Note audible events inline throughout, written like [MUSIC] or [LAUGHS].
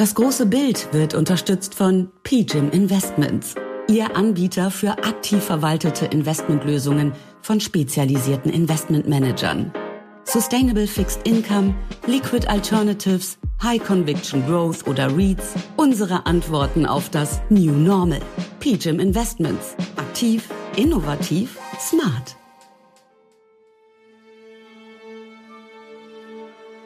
Das große Bild wird unterstützt von PGIM Investments, Ihr Anbieter für aktiv verwaltete Investmentlösungen von spezialisierten Investmentmanagern. Sustainable Fixed Income, Liquid Alternatives, High Conviction Growth oder REITs. Unsere Antworten auf das New Normal. PGIM Investments. Aktiv, innovativ, smart.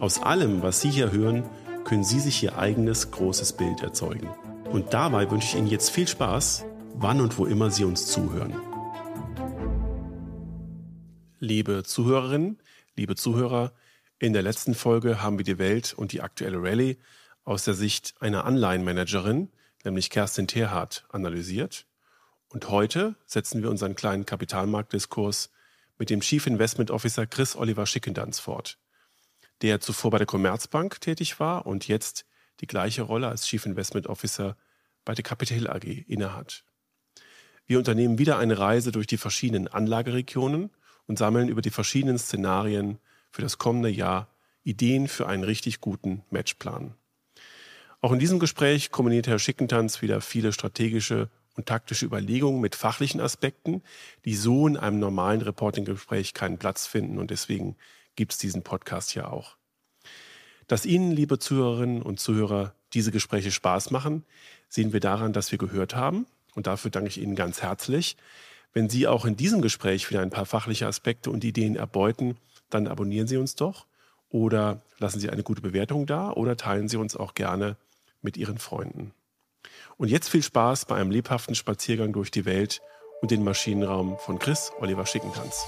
Aus allem, was Sie hier hören, können Sie sich Ihr eigenes großes Bild erzeugen. Und dabei wünsche ich Ihnen jetzt viel Spaß, wann und wo immer Sie uns zuhören. Liebe Zuhörerinnen, liebe Zuhörer, in der letzten Folge haben wir die Welt und die aktuelle Rallye aus der Sicht einer Anleihenmanagerin, nämlich Kerstin Terhardt, analysiert. Und heute setzen wir unseren kleinen Kapitalmarktdiskurs mit dem Chief Investment Officer Chris Oliver Schickendanz fort der zuvor bei der Commerzbank tätig war und jetzt die gleiche Rolle als Chief Investment Officer bei der Capital AG innehat. Wir unternehmen wieder eine Reise durch die verschiedenen Anlageregionen und sammeln über die verschiedenen Szenarien für das kommende Jahr Ideen für einen richtig guten Matchplan. Auch in diesem Gespräch kombiniert Herr Schickentanz wieder viele strategische und taktische Überlegungen mit fachlichen Aspekten, die so in einem normalen Reporting-Gespräch keinen Platz finden und deswegen gibt es diesen Podcast ja auch. Dass Ihnen, liebe Zuhörerinnen und Zuhörer, diese Gespräche Spaß machen, sehen wir daran, dass wir gehört haben. Und dafür danke ich Ihnen ganz herzlich. Wenn Sie auch in diesem Gespräch wieder ein paar fachliche Aspekte und Ideen erbeuten, dann abonnieren Sie uns doch oder lassen Sie eine gute Bewertung da oder teilen Sie uns auch gerne mit Ihren Freunden. Und jetzt viel Spaß bei einem lebhaften Spaziergang durch die Welt und den Maschinenraum von Chris Oliver Schickentanz.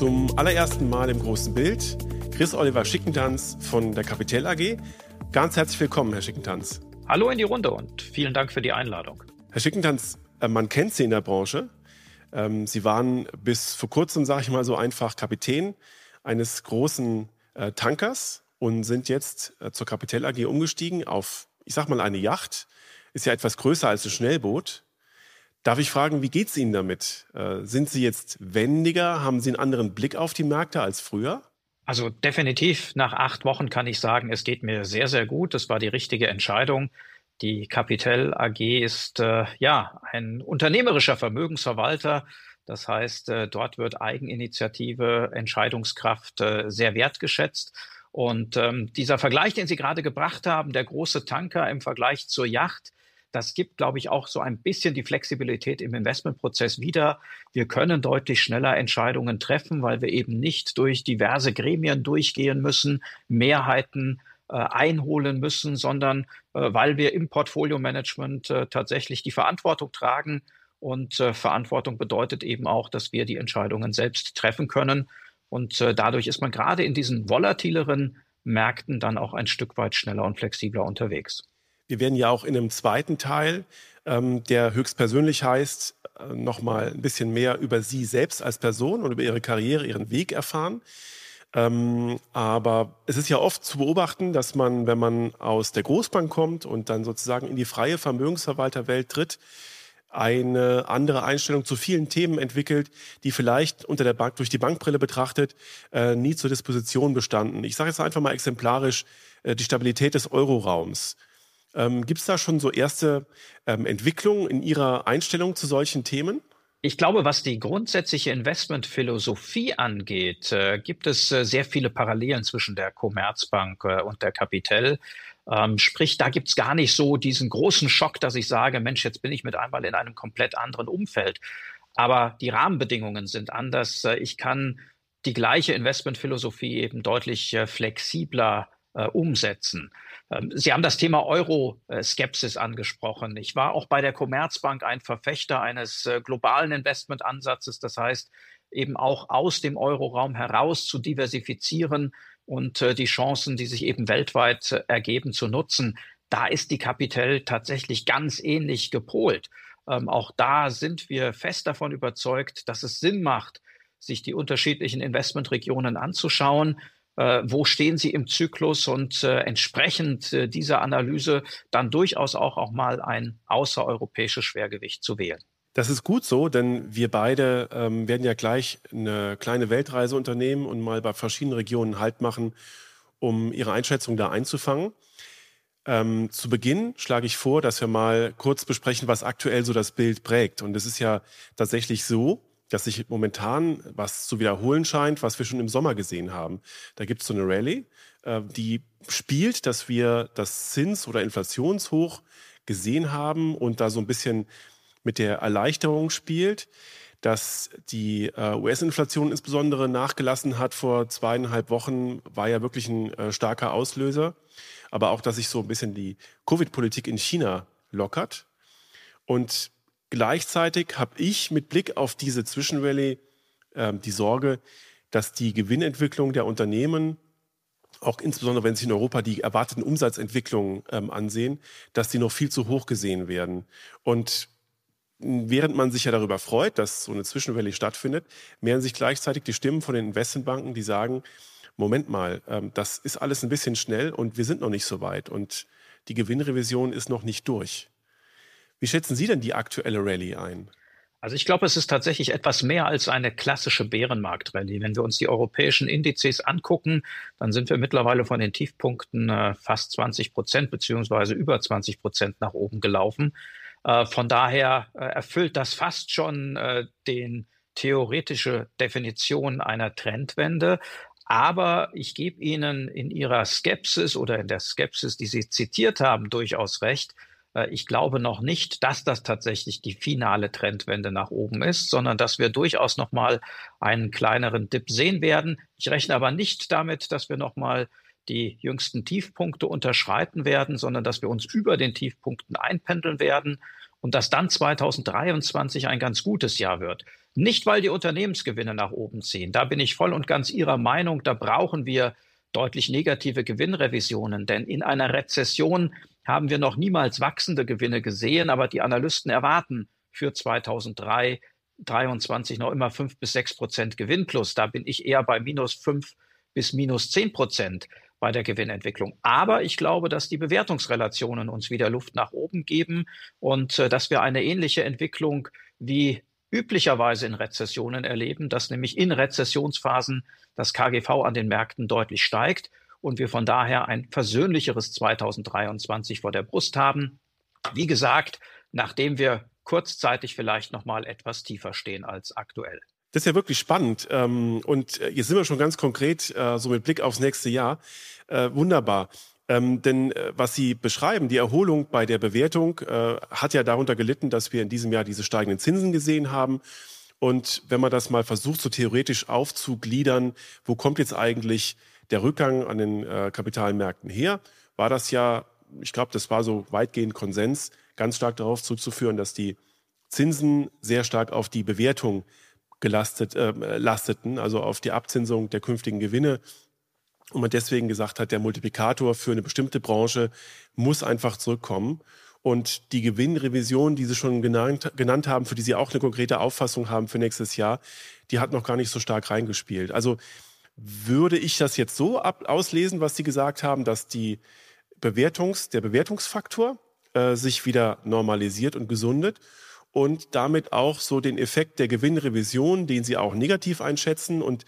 Zum allerersten Mal im großen Bild Chris Oliver Schickentanz von der Capital AG. Ganz herzlich willkommen, Herr Schickentanz. Hallo in die Runde und vielen Dank für die Einladung. Herr Schickentanz, äh, man kennt Sie in der Branche. Ähm, Sie waren bis vor kurzem, sage ich mal so einfach, Kapitän eines großen äh, Tankers und sind jetzt äh, zur Capital AG umgestiegen auf, ich sag mal, eine Yacht. Ist ja etwas größer als ein Schnellboot. Darf ich fragen, wie geht es Ihnen damit? Äh, sind Sie jetzt wendiger? Haben Sie einen anderen Blick auf die Märkte als früher? Also definitiv, nach acht Wochen kann ich sagen, es geht mir sehr, sehr gut. Das war die richtige Entscheidung. Die Capital AG ist äh, ja ein unternehmerischer Vermögensverwalter. Das heißt, äh, dort wird Eigeninitiative, Entscheidungskraft äh, sehr wertgeschätzt. Und ähm, dieser Vergleich, den Sie gerade gebracht haben, der große Tanker im Vergleich zur Yacht, das gibt, glaube ich, auch so ein bisschen die Flexibilität im Investmentprozess wieder. Wir können deutlich schneller Entscheidungen treffen, weil wir eben nicht durch diverse Gremien durchgehen müssen, Mehrheiten äh, einholen müssen, sondern äh, weil wir im Portfolio-Management äh, tatsächlich die Verantwortung tragen. Und äh, Verantwortung bedeutet eben auch, dass wir die Entscheidungen selbst treffen können. Und äh, dadurch ist man gerade in diesen volatileren Märkten dann auch ein Stück weit schneller und flexibler unterwegs. Wir werden ja auch in einem zweiten Teil, ähm, der höchstpersönlich heißt, äh, nochmal ein bisschen mehr über Sie selbst als Person und über Ihre Karriere, Ihren Weg erfahren. Ähm, aber es ist ja oft zu beobachten, dass man, wenn man aus der Großbank kommt und dann sozusagen in die freie Vermögensverwalterwelt tritt, eine andere Einstellung zu vielen Themen entwickelt, die vielleicht unter der Bank durch die Bankbrille betrachtet äh, nie zur Disposition bestanden. Ich sage jetzt einfach mal exemplarisch äh, die Stabilität des Euroraums Ähm, Gibt es da schon so erste ähm, Entwicklungen in Ihrer Einstellung zu solchen Themen? Ich glaube, was die grundsätzliche Investmentphilosophie angeht, äh, gibt es äh, sehr viele Parallelen zwischen der Commerzbank äh, und der Capital. Ähm, sprich, da gibt's gar nicht so diesen großen Schock, dass ich sage, Mensch, jetzt bin ich mit einmal in einem komplett anderen Umfeld. Aber die Rahmenbedingungen sind anders. Äh, ich kann die gleiche Investmentphilosophie eben deutlich äh, flexibler äh, umsetzen. Ähm, Sie haben das Thema Euro-Skepsis angesprochen. Ich war auch bei der Commerzbank ein Verfechter eines äh, globalen Investmentansatzes. Das heißt, eben auch aus dem Euroraum heraus zu diversifizieren und äh, die Chancen, die sich eben weltweit ergeben, zu nutzen. Da ist die Kapitel tatsächlich ganz ähnlich gepolt. Ähm, auch da sind wir fest davon überzeugt, dass es Sinn macht, sich die unterschiedlichen Investmentregionen anzuschauen äh, wo stehen sie im Zyklus und äh, entsprechend äh, dieser Analyse dann durchaus auch, auch mal ein außereuropäisches Schwergewicht zu wählen. Das ist gut so, denn wir beide ähm, werden ja gleich eine kleine Weltreise unternehmen und mal bei verschiedenen Regionen Halt machen, um Ihre Einschätzung da einzufangen. Ähm, zu Beginn schlage ich vor, dass wir mal kurz besprechen, was aktuell so das Bild prägt. Und es ist ja tatsächlich so, dass sich momentan was zu wiederholen scheint, was wir schon im Sommer gesehen haben. Da gibt es so eine Rallye, äh, die spielt, dass wir das Zins- oder Inflationshoch gesehen haben und da so ein bisschen mit der Erleichterung spielt, dass die äh, US-Inflation insbesondere nachgelassen hat vor zweieinhalb Wochen, war ja wirklich ein äh, starker Auslöser. Aber auch, dass sich so ein bisschen die Covid-Politik in China lockert. Und Gleichzeitig habe ich mit Blick auf diese Zwischenrallye äh, die Sorge, dass die Gewinnentwicklung der Unternehmen, auch insbesondere wenn sich in Europa die erwarteten Umsatzentwicklungen ähm, ansehen, dass die noch viel zu hoch gesehen werden. Und während man sich ja darüber freut, dass so eine Zwischenrallye stattfindet, mehren sich gleichzeitig die Stimmen von den Investmentbanken, die sagen, Moment mal, ähm, das ist alles ein bisschen schnell und wir sind noch nicht so weit und die Gewinnrevision ist noch nicht durch. Wie schätzen Sie denn die aktuelle Rallye ein? Also ich glaube, es ist tatsächlich etwas mehr als eine klassische Bärenmarkt-Rallye. Wenn wir uns die europäischen Indizes angucken, dann sind wir mittlerweile von den Tiefpunkten äh, fast 20 Prozent beziehungsweise über 20 Prozent nach oben gelaufen. Äh, von daher äh, erfüllt das fast schon äh, den theoretische Definition einer Trendwende. Aber ich gebe Ihnen in Ihrer Skepsis oder in der Skepsis, die Sie zitiert haben, durchaus recht. Äh, ich glaube noch nicht, dass das tatsächlich die finale Trendwende nach oben ist, sondern dass wir durchaus noch mal einen kleineren Dip sehen werden. Ich rechne aber nicht damit, dass wir noch mal die jüngsten Tiefpunkte unterschreiten werden, sondern dass wir uns über den Tiefpunkten einpendeln werden und dass dann 2023 ein ganz gutes Jahr wird. Nicht, weil die Unternehmensgewinne nach oben ziehen. Da bin ich voll und ganz Ihrer Meinung. Da brauchen wir deutlich negative Gewinnrevisionen, denn in einer Rezession haben wir noch niemals wachsende Gewinne gesehen, aber die Analysten erwarten für 2003 23 noch immer fünf bis sechs Prozent Gewinn plus. Da bin ich eher bei minus fünf bis minus zehn Prozent bei der Gewinnentwicklung. Aber ich glaube, dass die Bewertungsrelationen uns wieder Luft nach oben geben und äh, dass wir eine ähnliche Entwicklung wie üblicherweise in Rezessionen erleben, dass nämlich in Rezessionsphasen das KGV an den Märkten deutlich steigt und wir von daher ein versöhnlicheres 2023 vor der Brust haben. Wie gesagt, nachdem wir kurzzeitig vielleicht noch mal etwas tiefer stehen als aktuell. Das ist ja wirklich spannend. Ähm, und jetzt sind wir schon ganz konkret, äh, so mit Blick aufs nächste Jahr. Äh, wunderbar. Ähm, denn äh, was Sie beschreiben, die Erholung bei der Bewertung hat ja darunter gelitten, dass wir in diesem Jahr diese steigenden Zinsen gesehen haben. Und wenn man das mal versucht, so theoretisch aufzugliedern, wo kommt jetzt eigentlich der Rückgang an den äh, Kapitalmärkten her, war das ja, ich glaube, das war so weitgehend Konsens, ganz stark darauf zuzuführen, dass die Zinsen sehr stark auf die Bewertung gelastet, äh, lasteten, also auf die Abzinsung der künftigen Gewinne. Und man deswegen gesagt hat, der Multiplikator für eine bestimmte Branche muss einfach zurückkommen. Und die Gewinnrevision, die Sie schon genannt, genannt haben, für die Sie auch eine konkrete Auffassung haben für nächstes Jahr, die hat noch gar nicht so stark reingespielt. Also würde ich das jetzt so ab auslesen, was Sie gesagt haben, dass die Bewertungs, der Bewertungsfaktor äh, sich wieder normalisiert und gesundet und damit auch so den Effekt der Gewinnrevision, den Sie auch negativ einschätzen und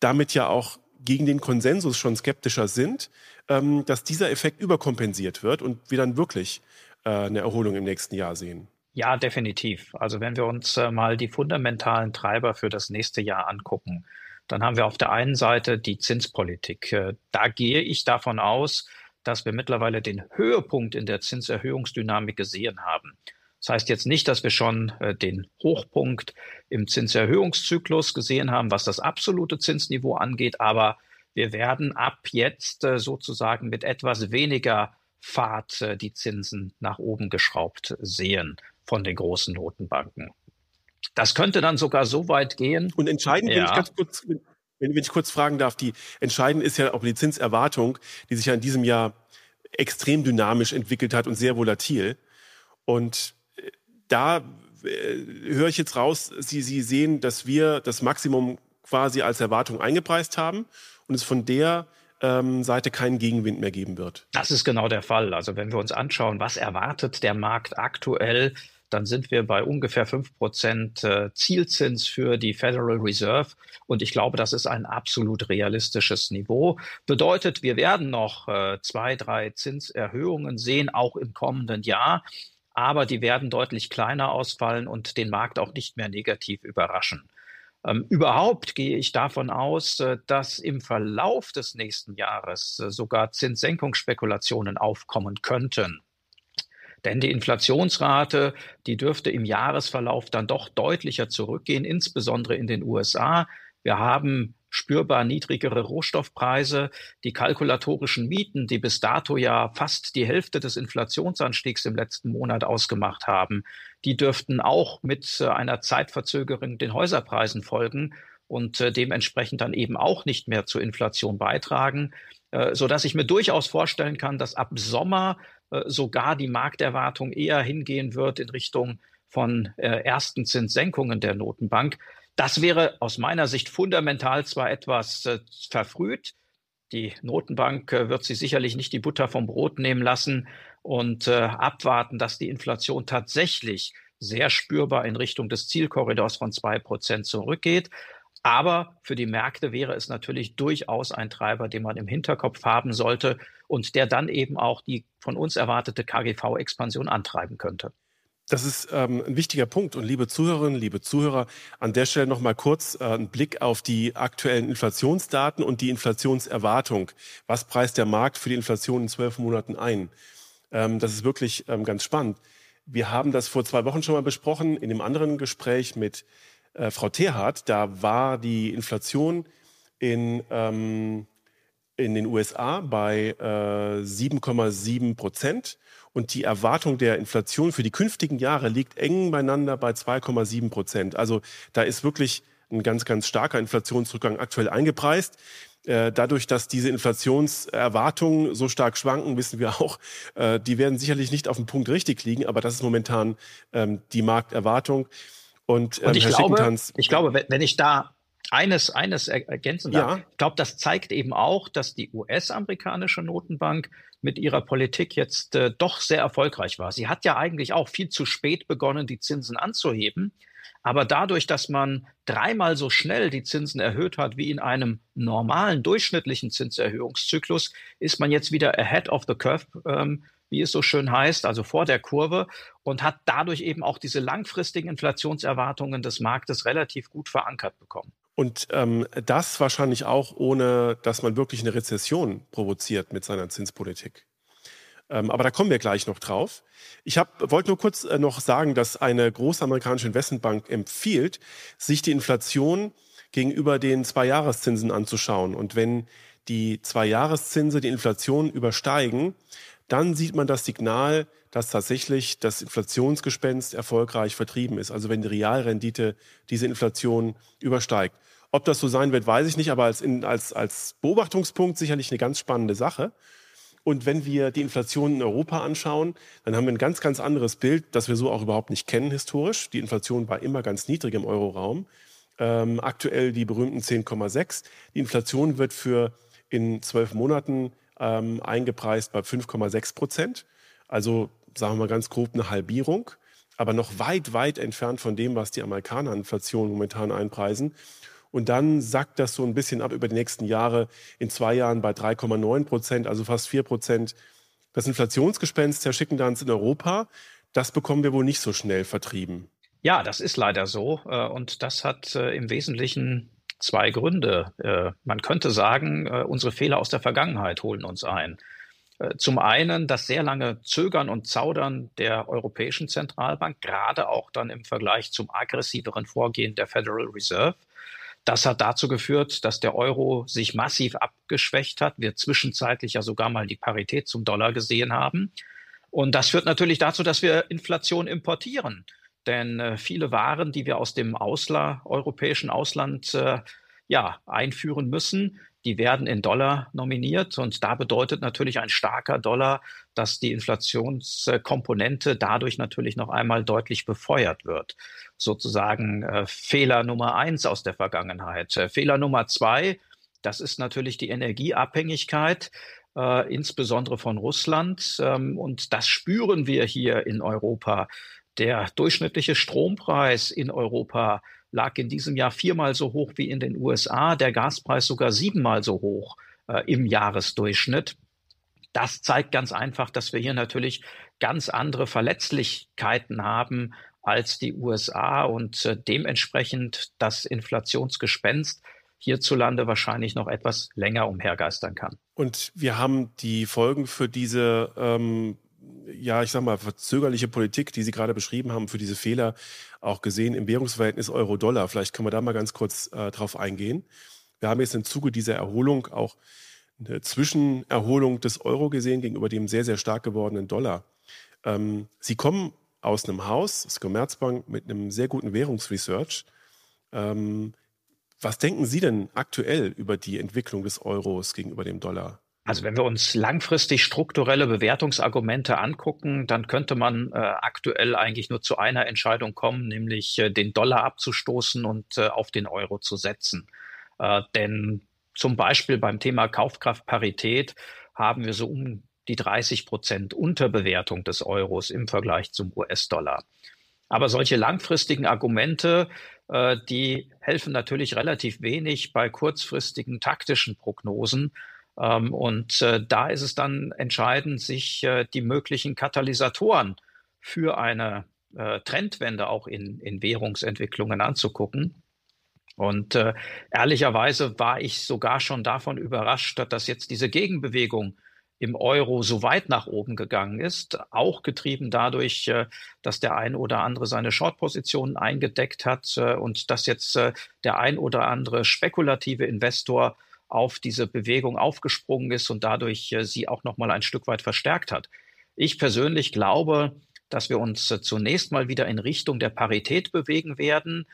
damit ja auch gegen den Konsensus schon skeptischer sind, ähm, dass dieser Effekt überkompensiert wird und wir dann wirklich äh, eine Erholung im nächsten Jahr sehen? Ja, definitiv. Also wenn wir uns äh, mal die fundamentalen Treiber für das nächste Jahr angucken, dann haben wir auf der einen Seite die Zinspolitik. Äh, da gehe ich davon aus, dass wir mittlerweile den Höhepunkt in der Zinserhöhungsdynamik gesehen haben. Das heißt jetzt nicht, dass wir schon äh, den Hochpunkt im Zinserhöhungszyklus gesehen haben, was das absolute Zinsniveau angeht, aber wir werden ab jetzt äh, sozusagen mit etwas weniger Fahrt äh, die Zinsen nach oben geschraubt sehen von den großen Notenbanken. Das könnte dann sogar so weit gehen. Und entscheidend, ja. wenn ich ganz kurz, wenn, wenn ich kurz fragen darf, die entscheidend ist ja auch die Zinserwartung, die sich ja in diesem Jahr extrem dynamisch entwickelt hat und sehr volatil. Und da äh, höre ich jetzt raus, Sie, Sie sehen, dass wir das Maximum quasi als Erwartung eingepreist haben und es von der ähm, Seite keinen Gegenwind mehr geben wird. Das ist genau der Fall. Also wenn wir uns anschauen, was erwartet der Markt aktuell, dann sind wir bei ungefähr fünf Prozent äh, Zielzins für die Federal Reserve. Und ich glaube, das ist ein absolut realistisches Niveau. Bedeutet, wir werden noch äh, zwei, drei Zinserhöhungen sehen, auch im kommenden Jahr. Aber die werden deutlich kleiner ausfallen und den Markt auch nicht mehr negativ überraschen. Ähm, überhaupt gehe ich davon aus, äh, dass im Verlauf des nächsten Jahres äh, sogar Zinssenkungsspekulationen aufkommen könnten. Denn die Inflationsrate, die dürfte im Jahresverlauf dann doch deutlicher zurückgehen, insbesondere in den USA. Wir haben spürbar niedrigere Rohstoffpreise. Die kalkulatorischen Mieten, die bis dato ja fast die Hälfte des Inflationsanstiegs im letzten Monat ausgemacht haben, die dürften auch mit äh, einer Zeitverzögerung den Häuserpreisen folgen und äh, dementsprechend dann eben auch nicht mehr zur Inflation beitragen, äh, so dass ich mir durchaus vorstellen kann, dass ab Sommer sogar die Markterwartung eher hingehen wird in Richtung von ersten Zinssenkungen der Notenbank. Das wäre aus meiner Sicht fundamental zwar etwas äh, verfrüht. Die Notenbank äh, wird sich sicherlich nicht die Butter vom Brot nehmen lassen und äh, abwarten, dass die Inflation tatsächlich sehr spürbar in Richtung des Zielkorridors von zwei Prozent zurückgeht. Aber für die Märkte wäre es natürlich durchaus ein Treiber, den man im Hinterkopf haben sollte und der dann eben auch die von uns erwartete KGV-Expansion antreiben könnte. Das ist ähm, ein wichtiger Punkt. Und liebe Zuhörerinnen, liebe Zuhörer, an der Stelle noch mal kurz äh, einen Blick auf die aktuellen Inflationsdaten und die Inflationserwartung. Was preist der Markt für die Inflation in zwölf Monaten ein? Ähm, das ist wirklich ähm, ganz spannend. Wir haben das vor zwei Wochen schon mal besprochen in dem anderen Gespräch mit äh, Frau Terhardt. Da war die Inflation in, ähm, in den USA bei äh, 7,7 Prozent und die Erwartung der Inflation für die künftigen Jahre liegt eng beieinander bei 2,7 Prozent. Also da ist wirklich ein ganz, ganz starker Inflationsrückgang aktuell eingepreist. Äh, dadurch, dass diese Inflationserwartungen so stark schwanken, wissen wir auch, äh, die werden sicherlich nicht auf dem Punkt richtig liegen, aber das ist momentan ähm, die Markterwartung. Und, ähm, Und ich, Herr glaube, ich glaube, wenn ich da eines, eines ergänzen darf. Ja. Ich glaube, das zeigt eben auch, dass die US-amerikanische Notenbank mit ihrer Politik jetzt äh, doch sehr erfolgreich war. Sie hat ja eigentlich auch viel zu spät begonnen, die Zinsen anzuheben. Aber dadurch, dass man dreimal so schnell die Zinsen erhöht hat wie in einem normalen durchschnittlichen Zinserhöhungszyklus, ist man jetzt wieder ahead of the curve, ähm, wie es so schön heißt, also vor der Kurve und hat dadurch eben auch diese langfristigen Inflationserwartungen des Marktes relativ gut verankert bekommen. Und ähm, das wahrscheinlich auch ohne, dass man wirklich eine Rezession provoziert mit seiner Zinspolitik. Ähm, aber da kommen wir gleich noch drauf. Ich wollte nur kurz äh, noch sagen, dass eine große amerikanische Investmentbank empfiehlt, sich die Inflation gegenüber den Zwei-Jahreszinsen anzuschauen. Und wenn die Zwei-Jahreszinse die Inflation übersteigen, dann sieht man das Signal, dass tatsächlich das Inflationsgespenst erfolgreich vertrieben ist. Also wenn die Realrendite diese Inflation übersteigt. Ob das so sein wird, weiß ich nicht, aber als, als, als Beobachtungspunkt sicherlich eine ganz spannende Sache. Und wenn wir die Inflation in Europa anschauen, dann haben wir ein ganz, ganz anderes Bild, das wir so auch überhaupt nicht kennen historisch. Die Inflation war immer ganz niedrig im Euroraum. Ähm, aktuell die berühmten 10,6. Die Inflation wird für in zwölf Monaten ähm, eingepreist bei 5,6 Prozent. Also sagen wir mal ganz grob eine Halbierung, aber noch weit, weit entfernt von dem, was die Amerikaner Inflation momentan einpreisen. Und dann sackt das so ein bisschen ab über die nächsten Jahre. In zwei Jahren bei 3,9 Prozent, also fast 4 Prozent. Das Inflationsgespenst, Herr Schickendanz, in Europa, das bekommen wir wohl nicht so schnell vertrieben. Ja, das ist leider so. Äh, und das hat äh, im Wesentlichen zwei Gründe. Äh, man könnte sagen, unsere Fehler aus der Vergangenheit holen uns ein. Zum einen das sehr lange Zögern und Zaudern der Europäischen Zentralbank, gerade auch dann im Vergleich zum aggressiveren Vorgehen der Federal Reserve. Das hat dazu geführt, dass der Euro sich massiv abgeschwächt hat, wir zwischenzeitlich ja sogar mal die Parität zum Dollar gesehen haben. Und das führt natürlich dazu, dass wir Inflation importieren. Denn äh, viele Waren, die wir aus dem Ausla europäischen Ausland äh, ja, einführen müssen, die werden in Dollar nominiert. Und da bedeutet natürlich ein starker Dollar, dass die Inflationskomponente dadurch natürlich noch einmal deutlich befeuert wird. Sozusagen äh, Fehler Nummer eins aus der Vergangenheit. Äh, Fehler Nummer zwei, das ist natürlich die Energieabhängigkeit. Äh, insbesondere von Russland. Ähm, und das spüren wir hier in Europa. Der durchschnittliche Strompreis in Europa lag in diesem Jahr viermal so hoch wie in den USA, der Gaspreis sogar siebenmal so hoch äh, im Jahresdurchschnitt. Das zeigt ganz einfach, dass wir hier natürlich ganz andere Verletzlichkeiten haben als die USA und äh, dementsprechend das Inflationsgespenst hierzulande wahrscheinlich noch etwas länger umhergeistern kann. Und wir haben die Folgen für diese ähm, ja, ich sag mal, verzögerliche Politik, die Sie gerade beschrieben haben, für diese Fehler auch gesehen im Währungsverhältnis Euro-Dollar. Vielleicht können wir da mal ganz kurz äh, drauf eingehen. Wir haben jetzt im Zuge dieser Erholung auch eine Zwischenerholung des Euro gesehen gegenüber dem sehr, sehr stark gewordenen Dollar. Ähm, Sie kommen aus einem Haus, das Commerzbank, mit einem sehr guten Währungsresearch. Ähm, was denken Sie denn aktuell über die Entwicklung des Euros gegenüber dem Dollar? Also wenn wir uns langfristig strukturelle Bewertungsargumente angucken, dann könnte man äh, aktuell eigentlich nur zu einer Entscheidung kommen, nämlich äh, den Dollar abzustoßen und äh, auf den Euro zu setzen. Äh, denn zum Beispiel beim Thema Kaufkraftparität haben wir so um die 30 Prozent Unterbewertung des Euros im Vergleich zum US-Dollar. Aber solche langfristigen Argumente, äh, die helfen natürlich relativ wenig bei kurzfristigen taktischen Prognosen ähm, und äh, da ist es dann entscheidend, sich äh, die möglichen Katalysatoren für eine äh, Trendwende auch in, in Währungsentwicklungen anzugucken. Und äh, ehrlicherweise war ich sogar schon davon überrascht, dass jetzt diese Gegenbewegung im Euro so weit nach oben gegangen ist, auch getrieben dadurch, äh, dass der ein oder andere seine Short-Positionen eingedeckt hat äh, und dass jetzt der ein oder andere spekulative Investor auf diese Bewegung aufgesprungen ist und dadurch äh, sie auch noch mal ein Stück weit verstärkt hat. Ich persönlich glaube, dass wir uns äh, zunächst mal wieder in Richtung der Parität bewegen werden,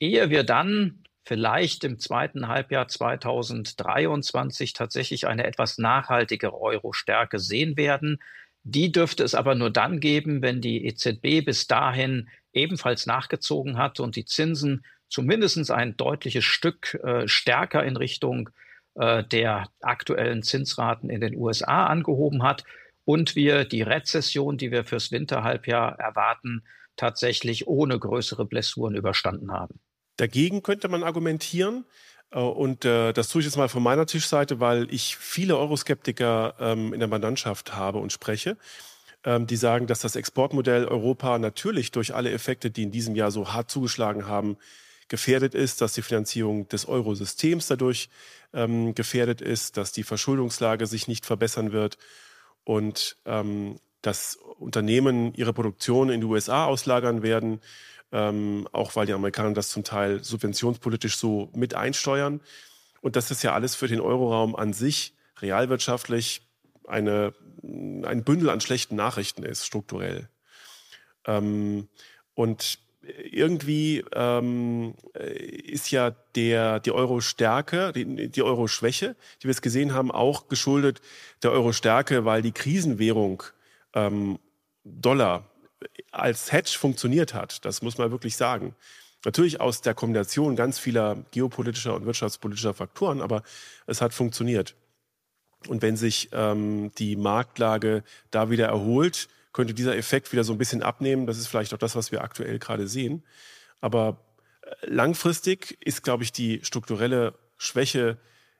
ehe wir dann vielleicht im zweiten Halbjahr 2023 tatsächlich eine etwas nachhaltigere Euro-Stärke sehen werden. Die dürfte es aber nur dann geben, wenn die EZB bis dahin ebenfalls nachgezogen hat und die Zinsen zumindest ein deutliches Stück äh, stärker in Richtung äh, der aktuellen Zinsraten in den USA angehoben hat und wir die Rezession, die wir fürs Winterhalbjahr erwarten, tatsächlich ohne größere Blessuren überstanden haben. Dagegen könnte man argumentieren, äh, und äh, das tue ich jetzt mal von meiner Tischseite, weil ich viele Euroskeptiker ähm, in der Mandantschaft habe und spreche, ähm, die sagen, dass das Exportmodell Europa natürlich durch alle Effekte, die in diesem Jahr so hart zugeschlagen haben, gefährdet ist, dass die Finanzierung des Eurosystems dadurch ähm, gefährdet ist, dass die Verschuldungslage sich nicht verbessern wird und ähm, dass Unternehmen ihre Produktion in die USA auslagern werden, ähm, auch weil die Amerikaner das zum Teil subventionspolitisch so mit einsteuern. Und das ist ja alles für den Euroraum an sich realwirtschaftlich eine, ein Bündel an schlechten Nachrichten ist, strukturell. Ähm, und irgendwie ähm, ist ja der, die Euro-Stärke, die, die Euro-Schwäche, die wir es gesehen haben, auch geschuldet der Euro-Stärke, weil die Krisenwährung ähm, Dollar als Hedge funktioniert hat. Das muss man wirklich sagen. Natürlich aus der Kombination ganz vieler geopolitischer und wirtschaftspolitischer Faktoren, aber es hat funktioniert. Und wenn sich ähm, die Marktlage da wieder erholt, könnte dieser Effekt wieder so ein bisschen abnehmen. Das ist vielleicht auch das, was wir aktuell gerade sehen. Aber Langfristig ist, glaube ich, die strukturelle Schwäche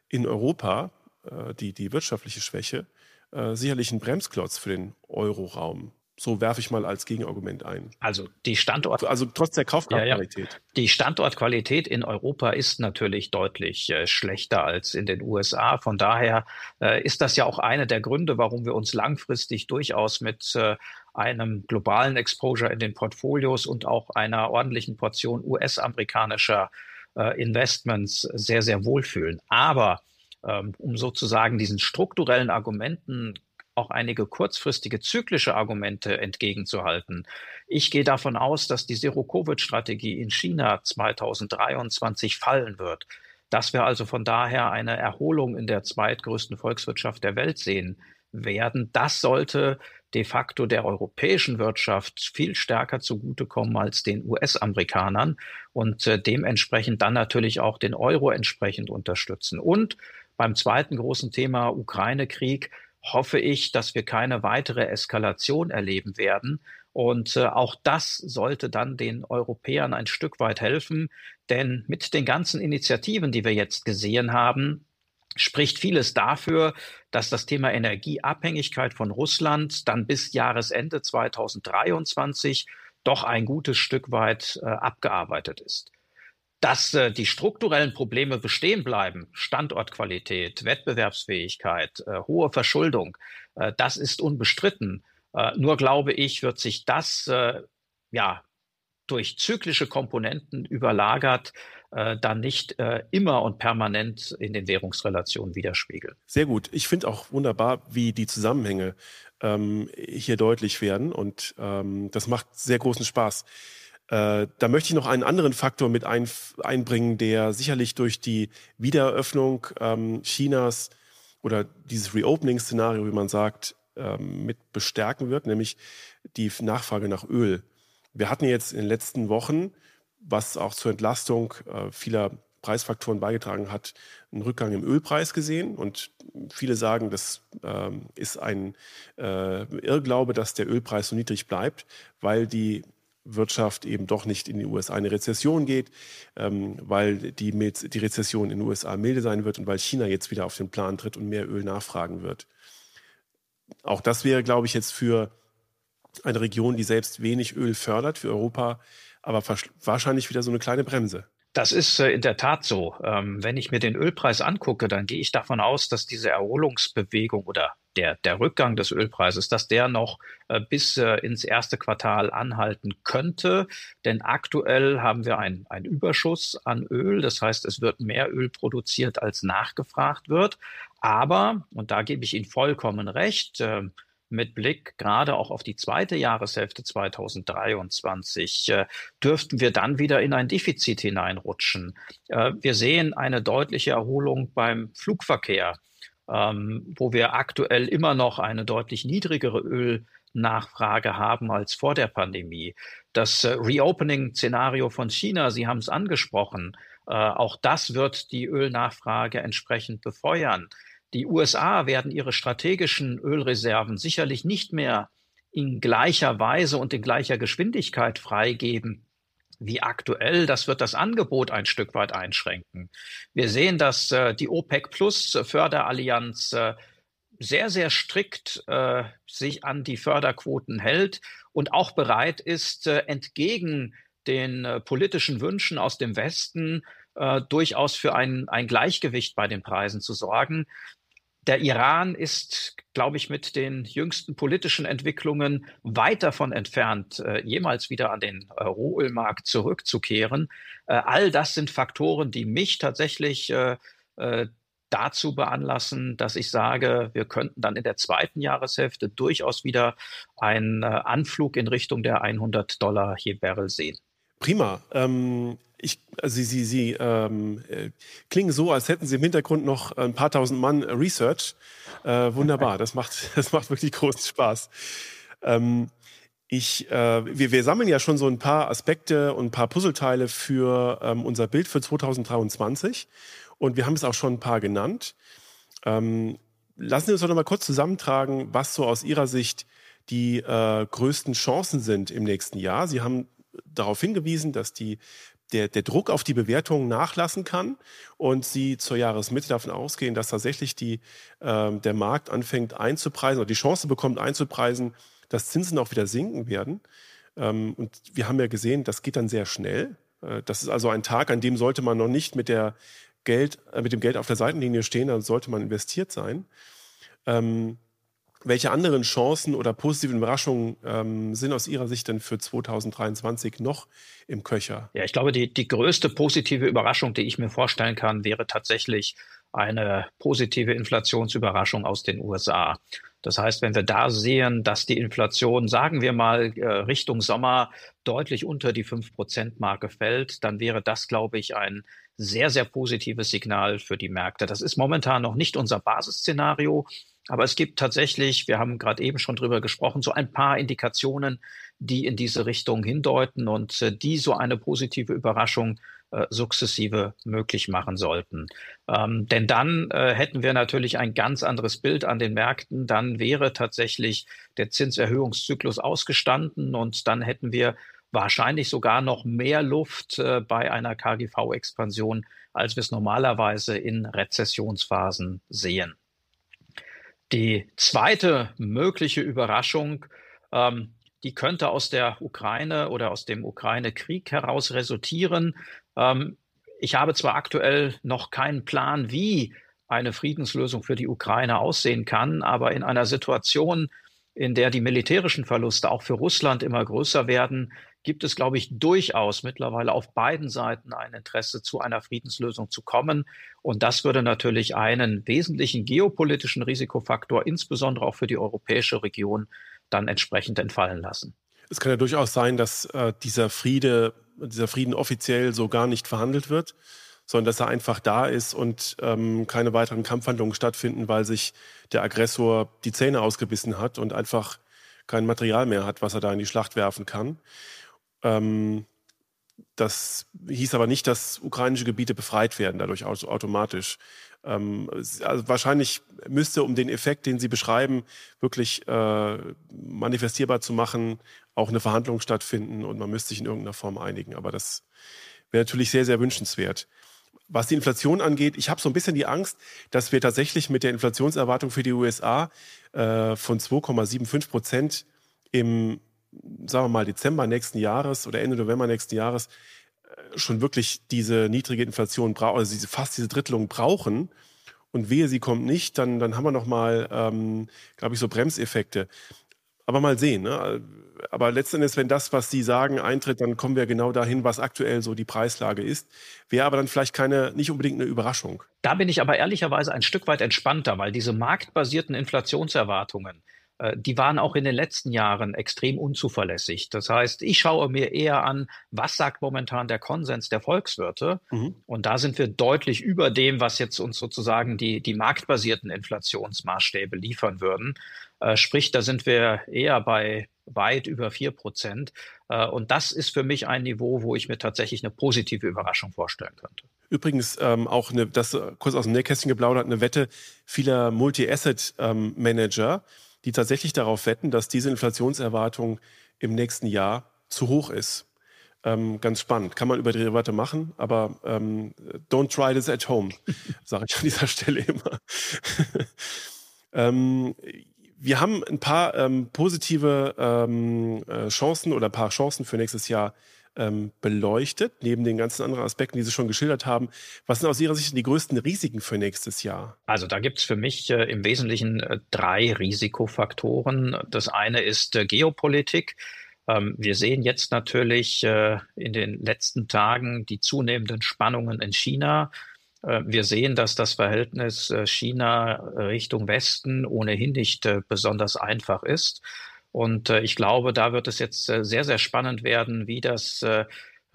in Europa, äh, die, die wirtschaftliche Schwäche, äh, sicherlich ein Bremsklotz für den Euroraum. So werfe ich mal als Gegenargument ein. Also die Standort. Also trotz der Kaufkraftqualität. Ja, ja. Die Standortqualität in Europa ist natürlich deutlich äh, schlechter als in den USA. Von daher äh, ist das ja auch einer der Gründe, warum wir uns langfristig durchaus mit äh, einem globalen Exposure in den Portfolios und auch einer ordentlichen Portion US-amerikanischer äh, Investments sehr, sehr wohlfühlen. Aber ähm, um sozusagen diesen strukturellen Argumenten auch einige kurzfristige zyklische Argumente entgegenzuhalten. Ich gehe davon aus, dass die Zero-Covid-Strategie in China 2023 fallen wird. Dass wir also von daher eine Erholung in der zweitgrößten Volkswirtschaft der Welt sehen werden, das sollte de facto der europäischen Wirtschaft viel stärker zugutekommen als den US-Amerikanern und äh, dementsprechend dann natürlich auch den Euro entsprechend unterstützen. Und beim zweiten großen Thema Ukraine-Krieg hoffe ich, dass wir keine weitere Eskalation erleben werden. Und äh, auch das sollte dann den Europäern ein Stück weit helfen, denn mit den ganzen Initiativen, die wir jetzt gesehen haben, spricht vieles dafür, dass das Thema Energieabhängigkeit von Russland dann bis Jahresende 2023 doch ein gutes Stück weit äh, abgearbeitet ist. Dass äh, die strukturellen Probleme bestehen bleiben, Standortqualität, Wettbewerbsfähigkeit, äh, hohe Verschuldung, äh, das ist unbestritten. Äh, nur glaube ich, wird sich das äh, ja durch zyklische Komponenten überlagert, äh, dann nicht immer und permanent in den Währungsrelationen widerspiegeln. Sehr gut. Ich finde auch wunderbar, wie die Zusammenhänge ähm, hier deutlich werden und ähm, das macht sehr großen Spaß. Äh, da möchte ich noch einen anderen Faktor mit ein, einbringen, der sicherlich durch die Wiedereröffnung ähm, Chinas oder dieses Reopening-Szenario, wie man sagt, ähm, mit bestärken wird, nämlich die Nachfrage nach Öl. Wir hatten jetzt in den letzten Wochen, was auch zur Entlastung äh, vieler Preisfaktoren beigetragen hat, einen Rückgang im Ölpreis gesehen. Und viele sagen, das ähm, ist ein äh, Irrglaube, dass der Ölpreis so niedrig bleibt, weil die Wirtschaft eben doch nicht in die USA eine Rezession geht, ähm, weil die, die Rezession in den USA milde sein wird und weil China jetzt wieder auf den Plan tritt und mehr Öl nachfragen wird. Auch das wäre, glaube ich, jetzt für eine Region, die selbst wenig Öl fördert, für Europa, aber wahrscheinlich wieder so eine kleine Bremse. Das ist äh, in der Tat so. Ähm, wenn ich mir den Ölpreis angucke, dann gehe ich davon aus, dass diese Erholungsbewegung oder der, der Rückgang des Ölpreises, dass der noch äh, bis äh, ins erste Quartal anhalten könnte. Denn aktuell haben wir einen Überschuss an Öl. Das heißt, es wird mehr Öl produziert, als nachgefragt wird. Aber, und da gebe ich Ihnen vollkommen recht, äh, mit Blick gerade auch auf die zweite Jahreshälfte 2023 äh, dürften wir dann wieder in ein Defizit hineinrutschen. Äh, wir sehen eine deutliche Erholung beim Flugverkehr, ähm, wo wir aktuell immer noch eine deutlich niedrigere Ölnachfrage haben als vor der Pandemie. Das äh, Reopening-Szenario von China, Sie haben es angesprochen, äh, auch das wird die Ölnachfrage entsprechend befeuern. Die USA werden ihre strategischen Ölreserven sicherlich nicht mehr in gleicher Weise und in gleicher Geschwindigkeit freigeben wie aktuell. Das wird das Angebot ein Stück weit einschränken. Wir sehen, dass äh, die OPEC Plus Förderallianz äh, sehr, sehr strikt äh, sich an die Förderquoten hält und auch bereit ist, äh, entgegen den äh, politischen Wünschen aus dem Westen äh, durchaus für ein, ein Gleichgewicht bei den Preisen zu sorgen. Der Iran ist, glaube ich, mit den jüngsten politischen Entwicklungen weit davon entfernt, äh, jemals wieder an den Rohölmarkt zurückzukehren. Äh, all das sind Faktoren, die mich tatsächlich äh, dazu veranlassen, dass ich sage, wir könnten dann in der zweiten Jahreshälfte durchaus wieder einen Anflug in Richtung der 100 Dollar je Barrel sehen. Prima. Ähm, ich, also Sie, Sie, Sie ähm, äh, klingen so, als hätten Sie im Hintergrund noch ein paar tausend Mann Research. Äh, wunderbar, das macht, [LAUGHS] das macht wirklich großen Spaß. Ähm, ich, äh, wir, wir sammeln ja schon so ein paar Aspekte und ein paar Puzzleteile für ähm, unser Bild für 2023 und wir haben es auch schon ein paar genannt. Ähm, lassen Sie uns doch noch mal kurz zusammentragen, was so aus Ihrer Sicht die äh, größten Chancen sind im nächsten Jahr. Sie haben darauf hingewiesen, dass die der, der Druck auf die Bewertungen nachlassen kann und sie zur Jahresmitte davon ausgehen, dass tatsächlich die, äh, der Markt anfängt einzupreisen oder die Chance bekommt einzupreisen, dass Zinsen auch wieder sinken werden. Ähm, und wir haben ja gesehen, das geht dann sehr schnell. Äh, das ist also ein Tag, an dem sollte man noch nicht mit, der Geld, äh, mit dem Geld auf der Seitenlinie stehen, dann sollte man investiert sein. Ähm, welche anderen Chancen oder positiven Überraschungen ähm, sind aus Ihrer Sicht denn für 2023 noch im Köcher? Ja, ich glaube, die, die größte positive Überraschung, die ich mir vorstellen kann, wäre tatsächlich eine positive Inflationsüberraschung aus den USA. Das heißt, wenn wir da sehen, dass die Inflation, sagen wir mal, äh, Richtung Sommer deutlich unter die 5-Prozent-Marke fällt, dann wäre das, glaube ich, ein sehr, sehr positives Signal für die Märkte. Das ist momentan noch nicht unser Basisszenario, aber es gibt tatsächlich, wir haben gerade eben schon drüber gesprochen, so ein paar Indikationen, die in diese Richtung hindeuten und äh, die so eine positive Überraschung äh, sukzessive möglich machen sollten. Ähm, denn dann äh, hätten wir natürlich ein ganz anderes Bild an den Märkten. Dann wäre tatsächlich der Zinserhöhungszyklus ausgestanden und dann hätten wir wahrscheinlich sogar noch mehr Luft äh, bei einer KGV-Expansion, als wir es normalerweise in Rezessionsphasen sehen. Die zweite mögliche Überraschung, ähm, die könnte aus der Ukraine oder aus dem Ukraine-Krieg heraus resultieren. Ähm, ich habe zwar aktuell noch keinen Plan, wie eine Friedenslösung für die Ukraine aussehen kann, aber in einer Situation, in der die militärischen Verluste auch für Russland immer größer werden, gibt es, glaube ich, durchaus mittlerweile auf beiden Seiten ein Interesse, zu einer Friedenslösung zu kommen. Und das würde natürlich einen wesentlichen geopolitischen Risikofaktor, insbesondere auch für die europäische Region, dann entsprechend entfallen lassen. Es kann ja durchaus sein, dass äh, dieser Friede, dieser Frieden offiziell so gar nicht verhandelt wird, sondern dass er einfach da ist und ähm, keine weiteren Kampfhandlungen stattfinden, weil sich der Aggressor die Zähne ausgebissen hat und einfach kein Material mehr hat, was er da in die Schlacht werfen kann. Ähm, das hieß aber nicht, dass ukrainische Gebiete befreit werden, dadurch automatisch. Ähm, also wahrscheinlich müsste, um den Effekt, den Sie beschreiben, wirklich äh, manifestierbar zu machen, auch eine Verhandlung stattfinden und man müsste sich in irgendeiner Form einigen. Aber das wäre natürlich sehr, sehr wünschenswert. Was die Inflation angeht, ich habe so ein bisschen die Angst, dass wir tatsächlich mit der Inflationserwartung für die USA äh, von 2,75 Prozent im sagen wir mal, Dezember nächsten Jahres oder Ende November nächsten Jahres äh, schon wirklich diese niedrige Inflation brauchen, also diese, fast diese Drittelung brauchen und wehe, sie kommt nicht, dann, dann haben wir nochmal, ähm, glaube ich, so Bremseffekte. Aber mal sehen. Ne? Aber letztendlich, wenn das, was Sie sagen, eintritt, dann kommen wir genau dahin, was aktuell so die Preislage ist. Wäre aber dann vielleicht keine, nicht unbedingt eine Überraschung. Da bin ich aber ehrlicherweise ein Stück weit entspannter, weil diese marktbasierten Inflationserwartungen, die waren auch in den letzten Jahren extrem unzuverlässig. Das heißt, ich schaue mir eher an, was sagt momentan der Konsens der Volkswirte? Mhm. Und da sind wir deutlich über dem, was jetzt uns sozusagen die, die marktbasierten Inflationsmaßstäbe liefern würden. Äh, sprich, da sind wir eher bei weit über vier Prozent. Äh, und das ist für mich ein Niveau, wo ich mir tatsächlich eine positive Überraschung vorstellen könnte. Übrigens ähm, auch eine, das kurz aus dem Nähkästchen geplaudert, eine Wette vieler Multi-Asset-Manager, ähm, die tatsächlich darauf wetten, dass diese Inflationserwartung im nächsten Jahr zu hoch ist. Ähm, ganz spannend. Kann man über Derivate machen, aber ähm, don't try this at home, [LAUGHS] sage ich an dieser Stelle immer. [LAUGHS] ähm, wir haben ein paar ähm, positive ähm, äh, Chancen oder ein paar Chancen für nächstes Jahr ähm, beleuchtet, neben den ganzen anderen Aspekten, die Sie schon geschildert haben. Was sind aus Ihrer Sicht die größten Risiken für nächstes Jahr? Also da gibt es für mich äh, im Wesentlichen äh, drei Risikofaktoren. Das eine ist äh, Geopolitik. Ähm, wir sehen jetzt natürlich äh, in den letzten Tagen die zunehmenden Spannungen in China. Äh, wir sehen, dass das Verhältnis äh, China Richtung Westen ohnehin nicht besonders einfach ist. Und äh, ich glaube, da wird es jetzt äh, sehr, sehr spannend werden, wie das äh,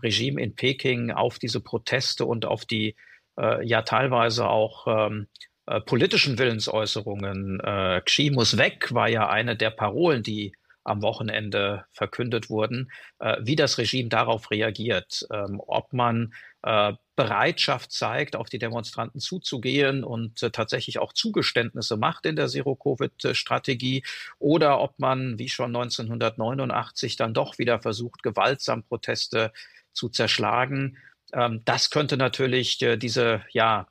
Regime in Peking auf diese Proteste und auf die äh, ja teilweise auch ähm, äh, politischen Willensäußerungen, äh, Xi muss weg, war ja eine der Parolen, die am Wochenende verkündet wurden, äh, wie das Regime darauf reagiert, ähm, ob man äh, Bereitschaft zeigt, auf die Demonstranten zuzugehen und äh, tatsächlich auch Zugeständnisse macht in der Zero-Covid-Strategie oder ob man, wie schon 1989, dann doch wieder versucht, gewaltsam Proteste zu zerschlagen. Ähm, das könnte natürlich diese, ja,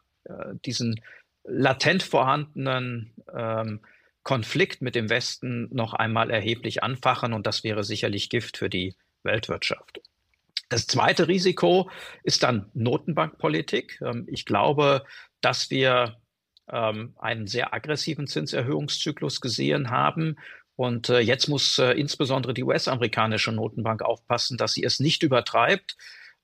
diesen latent vorhandenen ähm, Konflikt mit dem Westen noch einmal erheblich anfachen und das wäre sicherlich Gift für die Weltwirtschaft. Das zweite Risiko ist dann Notenbankpolitik. Ähm, ich glaube, dass wir ähm, einen sehr aggressiven Zinserhöhungszyklus gesehen haben. Und äh, jetzt muss äh, insbesondere die US-amerikanische Notenbank aufpassen, dass sie es nicht übertreibt.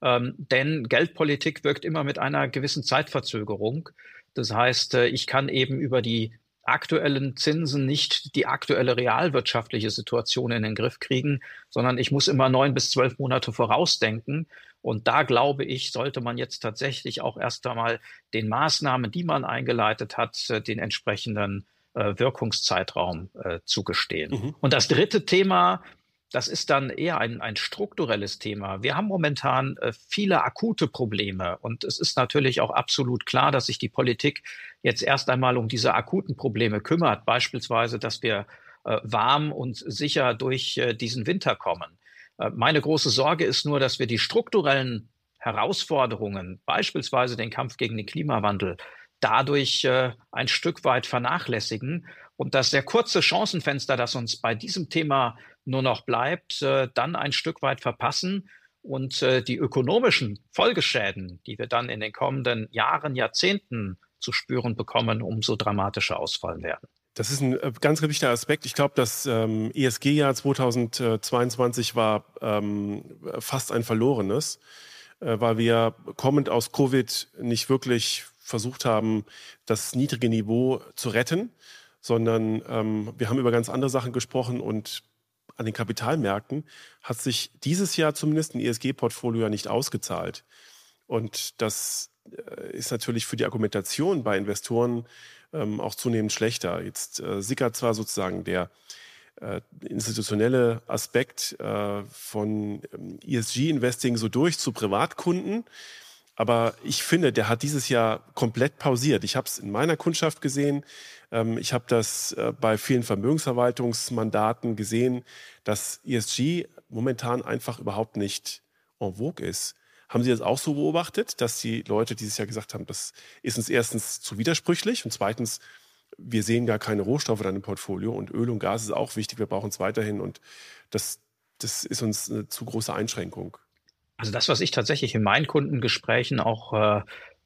Ähm, denn Geldpolitik wirkt immer mit einer gewissen Zeitverzögerung. Das heißt, äh, ich kann eben über die aktuellen Zinsen nicht die aktuelle realwirtschaftliche Situation in den Griff kriegen, sondern ich muss immer neun bis zwölf Monate vorausdenken. Und da glaube ich, sollte man jetzt tatsächlich auch erst einmal den Maßnahmen, die man eingeleitet hat, äh, den entsprechenden äh, Wirkungszeitraum äh, zugestehen. Mhm. Und das dritte Thema, das ist dann eher ein, ein strukturelles Thema. Wir haben momentan äh, viele akute Probleme und es ist natürlich auch absolut klar, dass sich die Politik jetzt erst einmal um diese akuten Probleme kümmert, beispielsweise, dass wir äh, warm und sicher durch äh, diesen Winter kommen. Meine große Sorge ist nur, dass wir die strukturellen Herausforderungen, beispielsweise den Kampf gegen den Klimawandel, dadurch äh, ein Stück weit vernachlässigen und dass der kurze Chancenfenster, das uns bei diesem Thema nur noch bleibt, äh, dann ein Stück weit verpassen und äh, die ökonomischen Folgeschäden, die wir dann in den kommenden Jahren, Jahrzehnten zu spüren bekommen, umso dramatischer ausfallen werden. Das ist ein äh, ganz wichtiger Aspekt. Ich glaube, das ähm, ESG-Jahr 2022 war ähm, fast ein verlorenes, äh, weil wir kommend aus Covid nicht wirklich versucht haben, das niedrige Niveau zu retten, sondern ähm, wir haben über ganz andere Sachen gesprochen und an den Kapitalmärkten hat sich dieses Jahr zumindest ein ESG-Portfolio ja nicht ausgezahlt. Und das äh, ist natürlich für die Argumentation bei Investoren ähm, auch zunehmend schlechter. Jetzt äh, sickert zwar sozusagen der äh, institutionelle Aspekt äh, von ähm, ESG-Investing so durch zu Privatkunden. Aber ich finde, der hat dieses Jahr komplett pausiert. Ich habe es in meiner Kundschaft gesehen. Ähm, ich habe das äh, bei vielen Vermögensverwaltungsmandaten gesehen, dass ESG momentan einfach überhaupt nicht en vogue ist. Haben Sie das auch so beobachtet, dass die Leute dieses Jahr gesagt haben, das ist uns erstens zu widersprüchlich und zweitens, wir sehen gar keine Rohstoffe dann im Portfolio und Öl und Gas ist auch wichtig, wir brauchen es weiterhin und das, das ist uns eine zu große Einschränkung. Also das, was ich tatsächlich in meinen Kundengesprächen auch äh,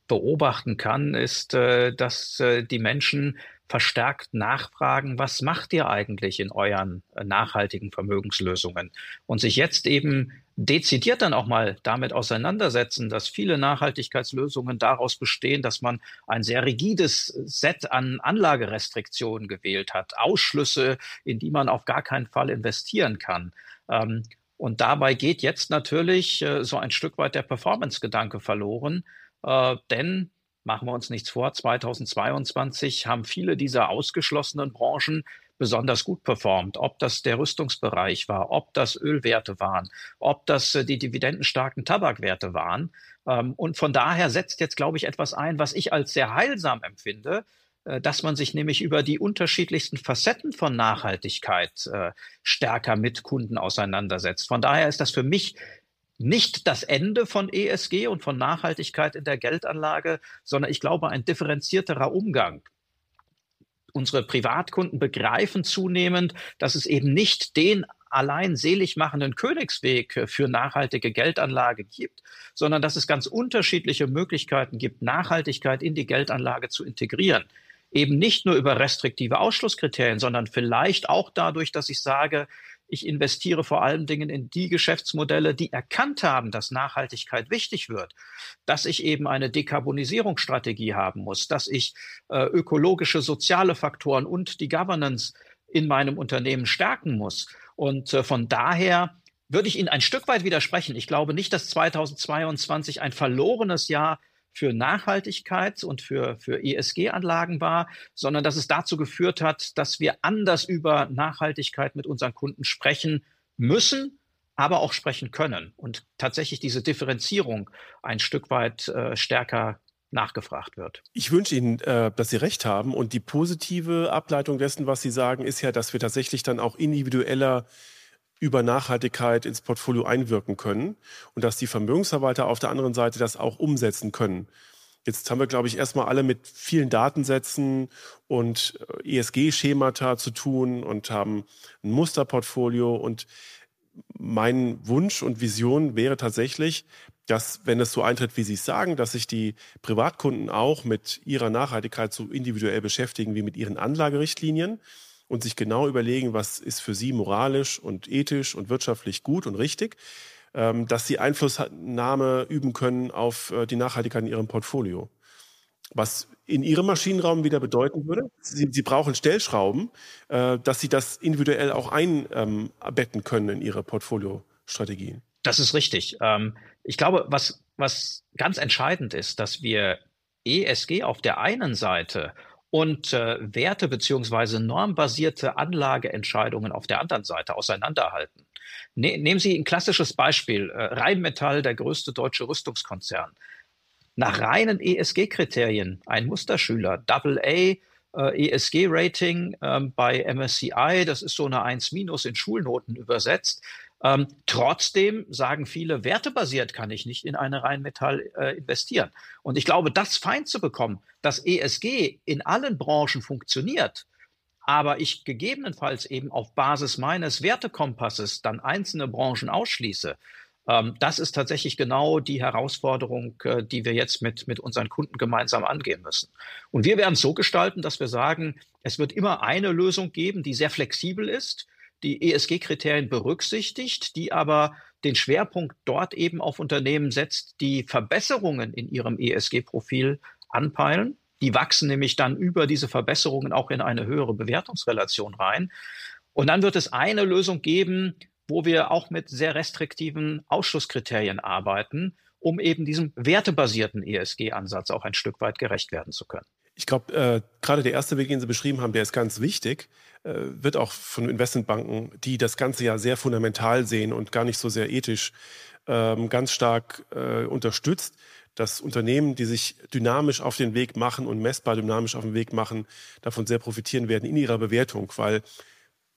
beobachten kann, ist, äh, dass äh, die Menschen verstärkt nachfragen, was macht ihr eigentlich in euren äh, nachhaltigen Vermögenslösungen? Und sich jetzt eben dezidiert dann auch mal damit auseinandersetzen, dass viele Nachhaltigkeitslösungen daraus bestehen, dass man ein sehr rigides Set an Anlagerestriktionen gewählt hat, Ausschlüsse, in die man auf gar keinen Fall investieren kann. Ähm, und dabei geht jetzt natürlich äh, so ein Stück weit der Performance-Gedanke verloren, äh, denn machen wir uns nichts vor, 2022 haben viele dieser ausgeschlossenen Branchen besonders gut performt. Ob das der Rüstungsbereich war, ob das Ölwerte waren, ob das äh, die dividendenstarken Tabakwerte waren. Ähm, und von daher setzt jetzt, glaube ich, etwas ein, was ich als sehr heilsam empfinde, dass man sich nämlich über die unterschiedlichsten Facetten von Nachhaltigkeit äh, stärker mit Kunden auseinandersetzt. Von daher ist das für mich nicht das Ende von ESG und von Nachhaltigkeit in der Geldanlage, sondern ich glaube ein differenzierterer Umgang. Unsere Privatkunden begreifen zunehmend, dass es eben nicht den allein selig machenden Königsweg für nachhaltige Geldanlage gibt, sondern dass es ganz unterschiedliche Möglichkeiten gibt, Nachhaltigkeit in die Geldanlage zu integrieren. Eben nicht nur über restriktive Ausschlusskriterien, sondern vielleicht auch dadurch, dass ich sage, ich investiere vor allen Dingen in die Geschäftsmodelle, die erkannt haben, dass Nachhaltigkeit wichtig wird, dass ich eben eine Dekarbonisierungsstrategie haben muss, dass ich äh, ökologische, soziale Faktoren und die Governance in meinem Unternehmen stärken muss. Und äh, von daher würde ich Ihnen ein Stück weit widersprechen. Ich glaube nicht, dass 2022 ein verlorenes Jahr für Nachhaltigkeits- und für, für ESG-Anlagen war, sondern dass es dazu geführt hat, dass wir anders über Nachhaltigkeit mit unseren Kunden sprechen müssen, aber auch sprechen können und tatsächlich diese Differenzierung ein Stück weit äh, stärker nachgefragt wird. Ich wünsche Ihnen, äh, dass Sie recht haben. Und die positive Ableitung dessen, was Sie sagen, ist ja, dass wir tatsächlich dann auch individueller über Nachhaltigkeit ins Portfolio einwirken können und dass die Vermögensverwalter auf der anderen Seite das auch umsetzen können. Jetzt haben wir, glaube ich, erstmal alle mit vielen Datensätzen und äh, ESG-Schemata zu tun und haben ein Musterportfolio. Und mein Wunsch und Vision wäre tatsächlich, dass, wenn es so eintritt, wie Sie es sagen, dass sich die Privatkunden auch mit ihrer Nachhaltigkeit so individuell beschäftigen wie mit ihren Anlagerichtlinien und sich genau überlegen, was ist für sie moralisch und ethisch und wirtschaftlich gut und richtig, ähm, dass sie Einflussnahme üben können auf äh, die Nachhaltigkeit in ihrem Portfolio. Was in Ihrem Maschinenraum wieder bedeuten würde, Sie, sie brauchen Stellschrauben, äh, dass Sie das individuell auch einbetten können in Ihre Portfoliostrategien. Das ist richtig. Ähm, ich glaube, was, was ganz entscheidend ist, dass wir ESG auf der einen Seite und äh, Werte beziehungsweise normbasierte Anlageentscheidungen auf der anderen Seite auseinanderhalten. Ne nehmen Sie ein klassisches Beispiel. Äh, Rheinmetall, der größte deutsche Rüstungskonzern. Nach reinen ESG-Kriterien, ein Musterschüler, Double A, äh, ESG-Rating ähm, bei MSCI, das ist so eine 1 minus in Schulnoten übersetzt, ähm, trotzdem sagen viele, wertebasiert kann ich nicht in eine Rheinmetall äh, investieren. Und ich glaube, das fein zu bekommen, dass ESG in allen Branchen funktioniert, aber ich gegebenenfalls eben auf Basis meines Wertekompasses dann einzelne Branchen ausschließe, ähm, das ist tatsächlich genau die Herausforderung, äh, die wir jetzt mit, mit unseren Kunden gemeinsam angehen müssen. Und wir werden es so gestalten, dass wir sagen, es wird immer eine Lösung geben, die sehr flexibel ist, die ESG-Kriterien berücksichtigt, die aber den Schwerpunkt dort eben auf Unternehmen setzt, die Verbesserungen in ihrem ESG-Profil anpeilen. Die wachsen nämlich dann über diese Verbesserungen auch in eine höhere Bewertungsrelation rein. Und dann wird es eine Lösung geben, wo wir auch mit sehr restriktiven Ausschlusskriterien arbeiten, um eben diesem wertebasierten ESG-Ansatz auch ein Stück weit gerecht werden zu können. Ich glaube, äh, gerade der erste Weg, den Sie beschrieben haben, der ist ganz wichtig, äh, wird auch von Investmentbanken, die das Ganze ja sehr fundamental sehen und gar nicht so sehr ethisch, ähm, ganz stark äh, unterstützt, dass Unternehmen, die sich dynamisch auf den Weg machen und messbar dynamisch auf den Weg machen, davon sehr profitieren werden in ihrer Bewertung, weil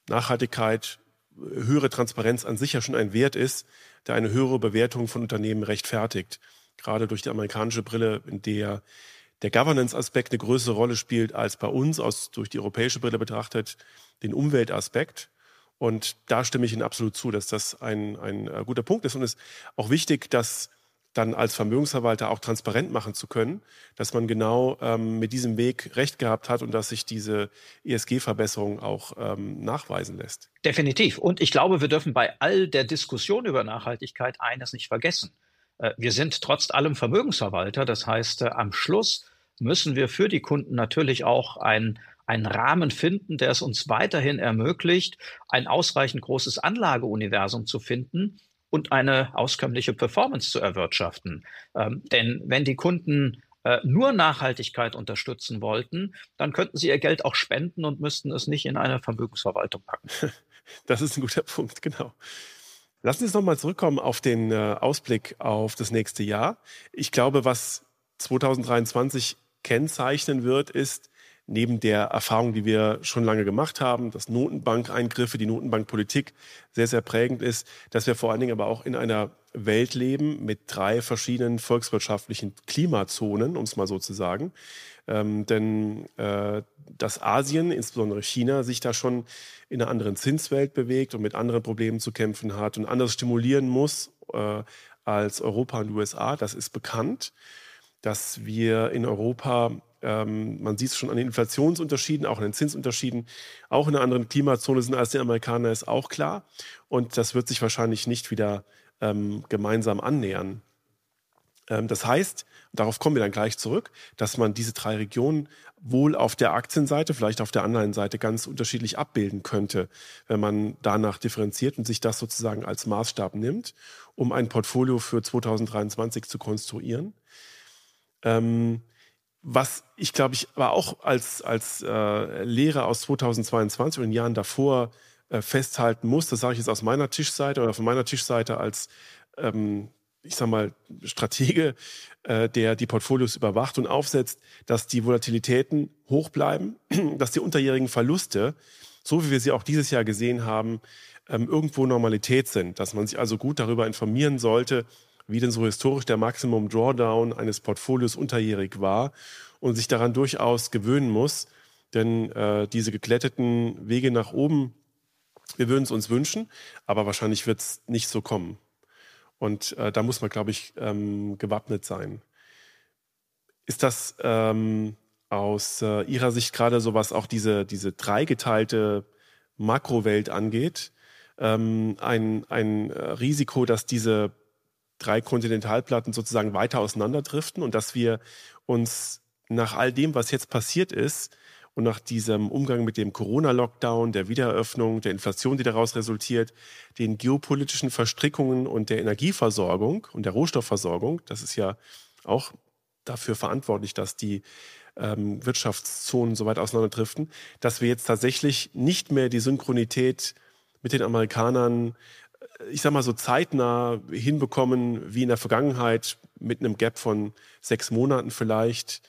Nachhaltigkeit, höhere Transparenz an sich ja schon ein Wert ist, der eine höhere Bewertung von Unternehmen rechtfertigt. Gerade durch die amerikanische Brille, in der der Governance-Aspekt eine größere Rolle spielt als bei uns, aus, durch die europäische Brille betrachtet, den Umweltaspekt. Und da stimme ich Ihnen absolut zu, dass das ein, ein äh, guter Punkt ist. Und es ist auch wichtig, dass dann als Vermögensverwalter auch transparent machen zu können, dass man genau ähm, mit diesem Weg recht gehabt hat und dass sich diese ESG-Verbesserung auch ähm, nachweisen lässt. Definitiv. Und ich glaube, wir dürfen bei all der Diskussion über Nachhaltigkeit eines nicht vergessen. Äh, wir sind trotz allem Vermögensverwalter. Das heißt, äh, am Schluss müssen wir für die Kunden natürlich auch ein einen Rahmen finden, der es uns weiterhin ermöglicht, ein ausreichend großes Anlageuniversum zu finden, und eine auskömmliche Performance zu erwirtschaften. Ähm, denn wenn die Kunden äh, nur Nachhaltigkeit unterstützen wollten, dann könnten sie ihr Geld auch spenden und müssten es nicht in eine Vermögensverwaltung packen. [LAUGHS] Das ist ein guter Punkt, genau. Lassen Sie uns nochmal zurückkommen auf den äh, Ausblick auf das nächste Jahr. Ich glaube, was 2023 kennzeichnen wird, ist, neben der Erfahrung, die wir schon lange gemacht haben, dass Notenbankeingriffe, die Notenbankpolitik sehr, sehr prägend ist, dass wir vor allen Dingen aber auch in einer Welt leben mit drei verschiedenen volkswirtschaftlichen Klimazonen, um es mal so zu sagen. Ähm, denn äh, dass Asien, insbesondere China, sich da schon in einer anderen Zinswelt bewegt und mit anderen Problemen zu kämpfen hat und anders stimulieren muss äh, als Europa und USA, das ist bekannt. Dass wir in Europa ähm, man sieht es schon an den Inflationsunterschieden, auch an den Zinsunterschieden, auch in einer anderen Klimazone sind als die Amerikaner, ist auch klar. Und das wird sich wahrscheinlich nicht wieder ähm, gemeinsam annähern. Ähm, das heißt, darauf kommen wir dann gleich zurück, dass man diese drei Regionen wohl auf der Aktienseite, vielleicht auf der Anleihenseite ganz unterschiedlich abbilden könnte, wenn man danach differenziert und sich das sozusagen als Maßstab nimmt, um ein Portfolio für 2023 zu konstruieren. Ähm, was ich glaube ich aber auch als, als äh, Lehrer aus 2022 und den Jahren davor äh, festhalten muss, das sage ich jetzt aus meiner Tischseite oder von meiner Tischseite als ähm, ich sag mal, Stratege, äh, der die Portfolios überwacht und aufsetzt, dass die Volatilitäten hoch bleiben, [CLEARS THROAT] dass die unterjährigen Verluste, so wie wir sie auch dieses Jahr gesehen haben, ähm, irgendwo Normalität sind, dass man sich also gut darüber informieren sollte, wie denn so historisch der Maximum Drawdown eines Portfolios unterjährig war und sich daran durchaus gewöhnen muss, denn äh, diese geglätteten Wege nach oben, wir würden es uns wünschen, aber wahrscheinlich wird es nicht so kommen. Und äh, da muss man, glaube ich, ähm, gewappnet sein. Ist das ähm, aus äh, Ihrer Sicht gerade so, was auch diese, diese dreigeteilte Makrowelt angeht, ähm, ein, ein äh, Risiko, dass diese drei Kontinentalplatten sozusagen weiter auseinanderdriften und dass wir uns nach all dem, was jetzt passiert ist, und nach diesem Umgang mit dem Corona-Lockdown, der Wiedereröffnung, der Inflation, die daraus resultiert, den geopolitischen Verstrickungen und der Energieversorgung und der Rohstoffversorgung, das ist ja auch dafür verantwortlich, dass die ähm, Wirtschaftszonen so weit auseinanderdriften, dass wir jetzt tatsächlich nicht mehr die Synchronität mit den Amerikanern, äh, ich sag mal so zeitnah hinbekommen wie in der Vergangenheit mit einem Gap von sechs Monaten vielleicht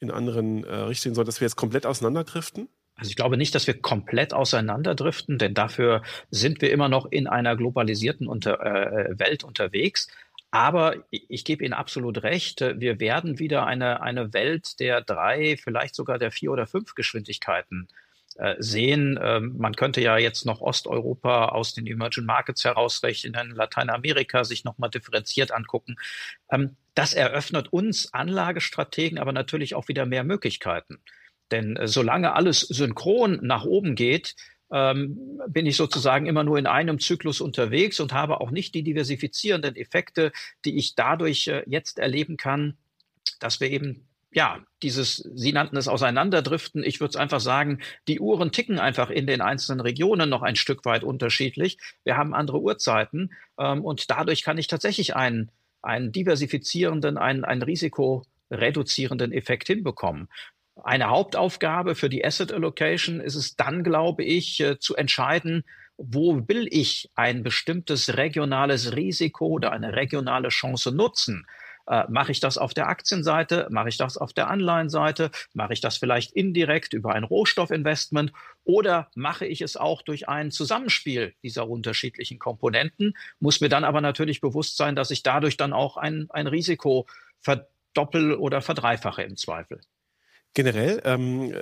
in anderen äh, Richtungen, sondern dass wir jetzt komplett auseinanderdriften? Also ich glaube nicht, dass wir komplett auseinanderdriften, denn dafür sind wir immer noch in einer globalisierten unter, äh, Welt unterwegs. Aber ich gebe Ihnen absolut recht, wir werden wieder eine, eine Welt der drei, vielleicht sogar der vier oder fünf Geschwindigkeiten äh, sehen. Ähm, man könnte ja jetzt noch Osteuropa aus den Emerging Markets herausrechnen, Lateinamerika sich nochmal differenziert angucken. Ähm, das eröffnet uns Anlagestrategen aber natürlich auch wieder mehr Möglichkeiten. Denn äh, solange alles synchron nach oben geht, ähm, bin ich sozusagen immer nur in einem Zyklus unterwegs und habe auch nicht die diversifizierenden Effekte, die ich dadurch äh, jetzt erleben kann, dass wir eben ja, dieses, Sie nannten es Auseinanderdriften. Ich würde es einfach sagen, die Uhren ticken einfach in den einzelnen Regionen noch ein Stück weit unterschiedlich. Wir haben andere Uhrzeiten ähm, und dadurch kann ich tatsächlich einen, einen diversifizierenden, einen, einen risikoreduzierenden Effekt hinbekommen. Eine Hauptaufgabe für die Asset Allocation ist es dann, glaube ich, äh, zu entscheiden, wo will ich ein bestimmtes regionales Risiko oder eine regionale Chance nutzen? Äh, mache ich das auf der Aktienseite? Mache ich das auf der Anleihenseite? Mache ich das vielleicht indirekt über ein Rohstoffinvestment? Oder mache ich es auch durch ein Zusammenspiel dieser unterschiedlichen Komponenten? Muss mir dann aber natürlich bewusst sein, dass ich dadurch dann auch ein, ein Risiko verdoppel oder verdreifache im Zweifel. Generell, ähm,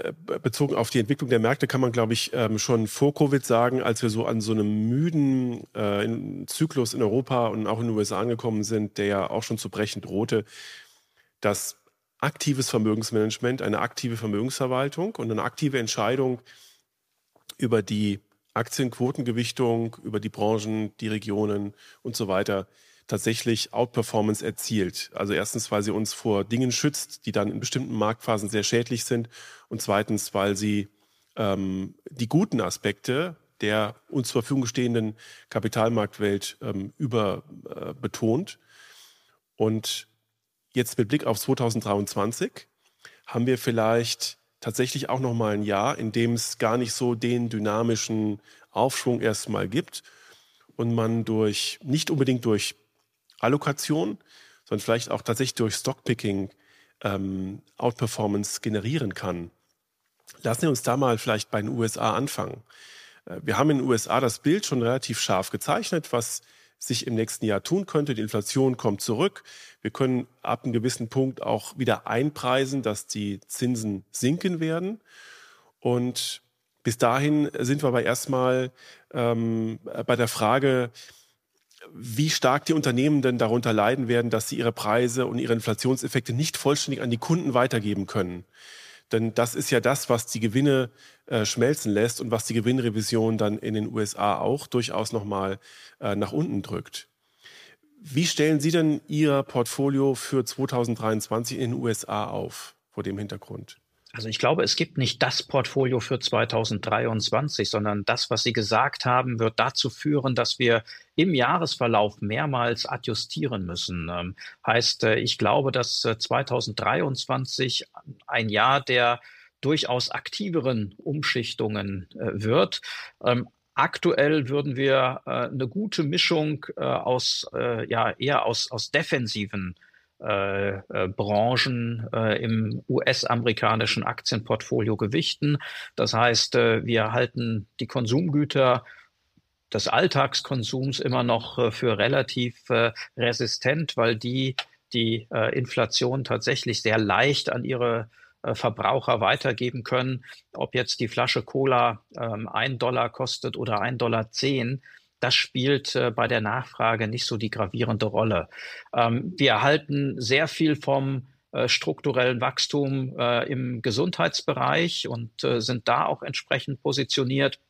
bezogen auf die Entwicklung der Märkte, kann man, glaube ich, ähm, schon vor Covid sagen, als wir so an so einem müden äh, Zyklus in Europa und auch in den USA angekommen sind, der ja auch schon zu brechen drohte, dass aktives Vermögensmanagement, eine aktive Vermögensverwaltung und eine aktive Entscheidung über die Aktienquotengewichtung, über die Branchen, die Regionen und so weiter tatsächlich Outperformance erzielt. Also erstens, weil sie uns vor Dingen schützt, die dann in bestimmten Marktphasen sehr schädlich sind. Und zweitens, weil sie ähm, die guten Aspekte der uns zur Verfügung stehenden Kapitalmarktwelt ähm, überbetont. Äh, und jetzt mit Blick auf 2023 haben wir vielleicht tatsächlich auch noch mal ein Jahr, in dem es gar nicht so den dynamischen Aufschwung erstmal gibt und man durch nicht unbedingt durch Allokation, sondern vielleicht auch tatsächlich durch Stockpicking ähm, Outperformance generieren kann. Lassen wir uns da mal vielleicht bei den USA anfangen. Äh, wir haben in den USA das Bild schon relativ scharf gezeichnet, was sich im nächsten Jahr tun könnte. Die Inflation kommt zurück. Wir können ab einem gewissen Punkt auch wieder einpreisen, dass die Zinsen sinken werden. Und bis dahin sind wir aber erstmal ähm, bei der Frage, wie stark die Unternehmen denn darunter leiden werden, dass sie ihre Preise und ihre Inflationseffekte nicht vollständig an die Kunden weitergeben können. Denn das ist ja das, was die Gewinne äh, schmelzen lässt und was die Gewinnrevision dann in den USA auch durchaus nochmal äh, nach unten drückt. Wie stellen Sie denn Ihr Portfolio für 2023 in den USA auf, vor dem Hintergrund? Also ich glaube, es gibt nicht das Portfolio für 2023, sondern das, was Sie gesagt haben, wird dazu führen, dass wir im Jahresverlauf mehrmals adjustieren müssen. Ähm, heißt, äh, ich glaube, dass 2023 äh, ein Jahr der durchaus aktiveren Umschichtungen äh, wird. Ähm, aktuell würden wir äh, eine gute Mischung äh, aus, äh, ja, eher aus, aus defensiven äh, äh, Branchen äh, im US-amerikanischen Aktienportfolio gewichten. Das heißt, äh, wir halten die Konsumgüter des Alltagskonsums immer noch äh, für relativ resistent, weil die die Inflation tatsächlich sehr leicht an ihre Verbraucher weitergeben können. Ob jetzt die Flasche Cola ähm, ein Dollar kostet oder ein Dollar zehn, das spielt äh, bei der Nachfrage nicht so die gravierende Rolle. Ähm, wir erhalten sehr viel vom äh, strukturellen Wachstum äh, im Gesundheitsbereich und äh, sind da auch entsprechend positioniert.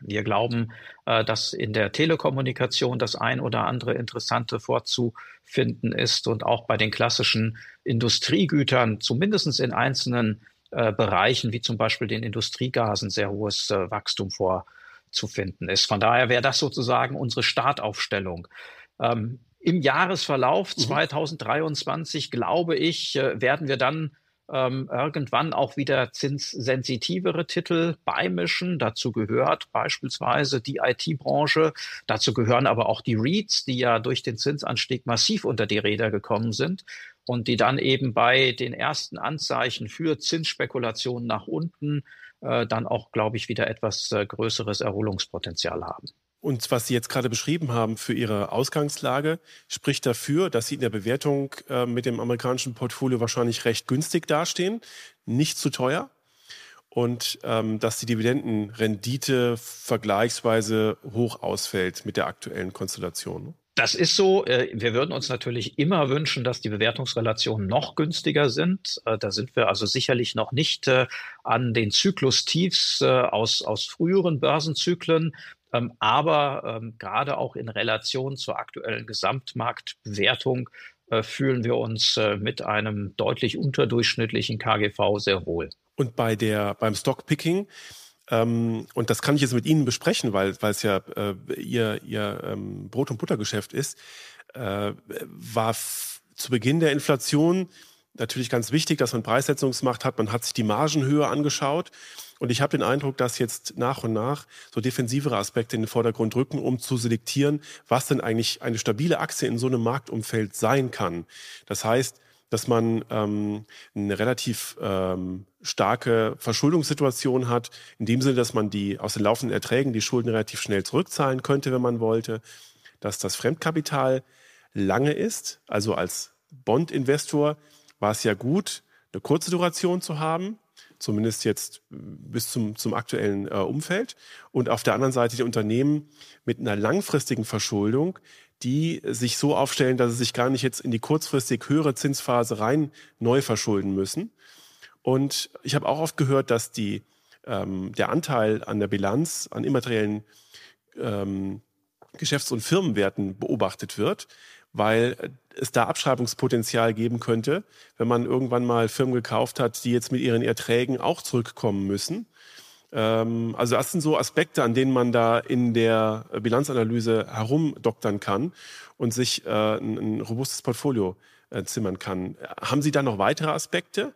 Wir glauben, äh, dass in der Telekommunikation das ein oder andere Interessante vorzufinden ist und auch bei den klassischen Industriegütern, zumindest in einzelnen Bereichen, wie zum Beispiel den Industriegasen, sehr hohes Wachstum vor, zu finden ist. Von daher wäre das sozusagen unsere Startaufstellung. Ähm, Im Jahresverlauf mhm. 2023, glaube ich, äh, werden wir dann ähm, irgendwann auch wieder zinssensitivere Titel beimischen. Dazu gehört beispielsweise die IT-Branche. Dazu gehören aber auch die REITs, die ja durch den Zinsanstieg massiv unter die Räder gekommen sind und die dann eben bei den ersten Anzeichen für Zinsspekulationen nach unten äh, dann auch, glaube ich, wieder etwas äh, größeres Erholungspotenzial haben. Und was Sie jetzt gerade beschrieben haben für Ihre Ausgangslage, spricht dafür, dass Sie in der Bewertung äh, mit dem amerikanischen Portfolio wahrscheinlich recht günstig dastehen, nicht zu teuer und ähm, dass die Dividendenrendite vergleichsweise hoch ausfällt mit der aktuellen Konstellation. Das ist so. Äh, wir würden uns natürlich immer wünschen, dass die Bewertungsrelationen noch günstiger sind. Äh, da sind wir also sicherlich noch nicht äh, an den Zyklustiefs aus, aus früheren Börsenzyklen. Ähm, aber ähm, gerade auch in Relation zur aktuellen Gesamtmarktbewertung fühlen wir uns mit einem deutlich unterdurchschnittlichen KGV sehr wohl. Und bei der, beim Stockpicking, ähm, und das kann ich jetzt mit Ihnen besprechen, weil, weil es ja äh, Ihr, Ihr ähm, Brot- und Buttergeschäft ist, äh, war zu Beginn der Inflation natürlich ganz wichtig, dass man Preissetzungsmacht hat. Man hat sich die Margenhöhe angeschaut. Und ich habe den Eindruck, dass jetzt nach und nach so defensivere Aspekte in den Vordergrund rücken, um zu selektieren, was denn eigentlich eine stabile Aktie in so einem Marktumfeld sein kann. Das heißt, dass man ähm, eine relativ ähm, starke Verschuldungssituation hat, in dem Sinne, dass man die aus den laufenden Erträgen die Schulden relativ schnell zurückzahlen könnte, wenn man wollte, dass das Fremdkapital lange ist, also als Bond-Investor war es ja gut, eine kurze Duration zu haben, zumindest jetzt bis zum, zum aktuellen äh, Umfeld. Und auf der anderen Seite die Unternehmen mit einer langfristigen Verschuldung, die sich so aufstellen, dass sie sich gar nicht jetzt in die kurzfristig höhere Zinsphase rein neu verschulden müssen. Und ich habe auch oft gehört, dass die, ähm, der Anteil an der Bilanz an immateriellen ähm, Geschäfts- und Firmenwerten beobachtet wird, weil es da Abschreibungspotenzial geben könnte, wenn man irgendwann mal Firmen gekauft hat, die jetzt mit ihren Erträgen auch zurückkommen müssen. Ähm, also das sind so Aspekte, an denen man da in der Bilanzanalyse herumdoktern kann und sich äh, ein, robustes Portfolio äh, zimmern kann. Haben Sie da noch weitere Aspekte?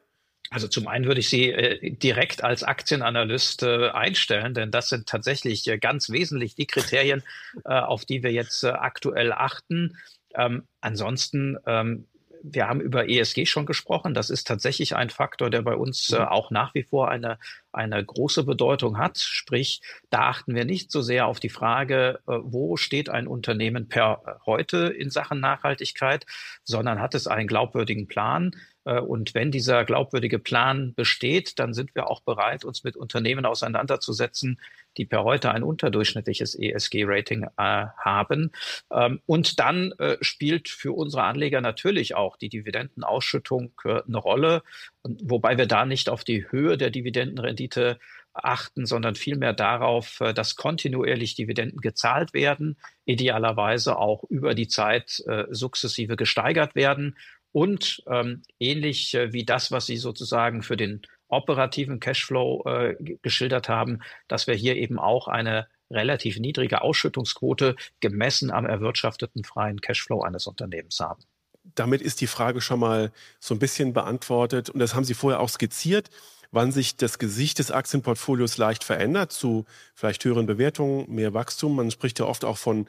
Also zum einen würde ich Sie äh, direkt als Aktienanalyst einstellen, denn das sind tatsächlich ganz wesentlich die Kriterien, auf die wir jetzt aktuell achten. Ähm, ansonsten ähm, wir haben über ESG schon gesprochen. Das ist tatsächlich ein Faktor, der bei uns äh, mhm. auch nach wie vor eine, eine große Bedeutung hat. Sprich, da achten wir nicht so sehr auf die Frage, äh, wo steht ein Unternehmen per heute in Sachen Nachhaltigkeit, sondern hat es einen glaubwürdigen Plan. Äh, und wenn dieser glaubwürdige Plan besteht, dann sind wir auch bereit, uns mit Unternehmen auseinanderzusetzen, die per heute ein unterdurchschnittliches ESG-Rating äh, haben. Ähm, und dann äh, spielt für unsere Anleger natürlich auch die Dividendenausschüttung äh, eine Rolle, wobei wir da nicht auf die Höhe der Dividendenrendite achten, sondern vielmehr darauf, äh, dass kontinuierlich Dividenden gezahlt werden, idealerweise auch über die Zeit äh, sukzessive gesteigert werden und ähm, ähnlich äh, wie das, was Sie sozusagen für den operativen Cashflow äh, geschildert haben, dass wir hier eben auch eine relativ niedrige Ausschüttungsquote gemessen am erwirtschafteten freien Cashflow eines Unternehmens haben. Damit ist die Frage schon mal so ein bisschen beantwortet und das haben Sie vorher auch skizziert wann sich das Gesicht des Aktienportfolios leicht verändert zu vielleicht höheren Bewertungen, mehr Wachstum. Man spricht ja oft auch von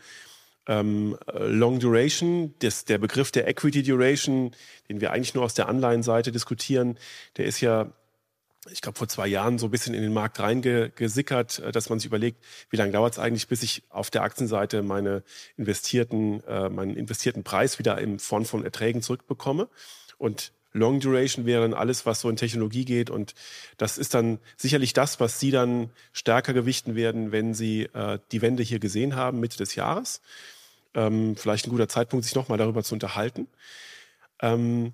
ähm, Long Duration. Das, der Begriff der Equity Duration, den wir eigentlich nur aus der Anleihenseite diskutieren, der ist ja ich glaube, vor zwei Jahren so ein bisschen in den Markt reingesickert, äh, dass man sich überlegt, wie lange dauert es eigentlich, bis ich auf der Aktienseite meine investierten, äh, meinen investierten Preis wieder in Form von Erträgen zurückbekomme. Und Long Duration wäre dann alles, was so in Technologie geht. Und das ist dann sicherlich das, was Sie dann stärker gewichten werden, wenn Sie äh, die Wende hier gesehen haben, Mitte des Jahres. Ähm, vielleicht ein guter Zeitpunkt, sich nochmal darüber zu unterhalten. Ähm,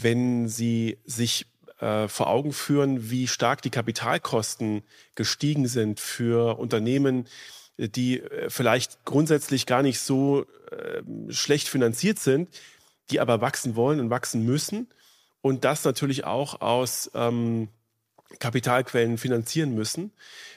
wenn Sie sich äh, vor Augen führen, wie stark die Kapitalkosten gestiegen sind für Unternehmen, die äh, vielleicht grundsätzlich gar nicht so äh, schlecht finanziert sind, die aber wachsen wollen und wachsen müssen und das natürlich auch aus ähm, Kapitalquellen finanzieren müssen.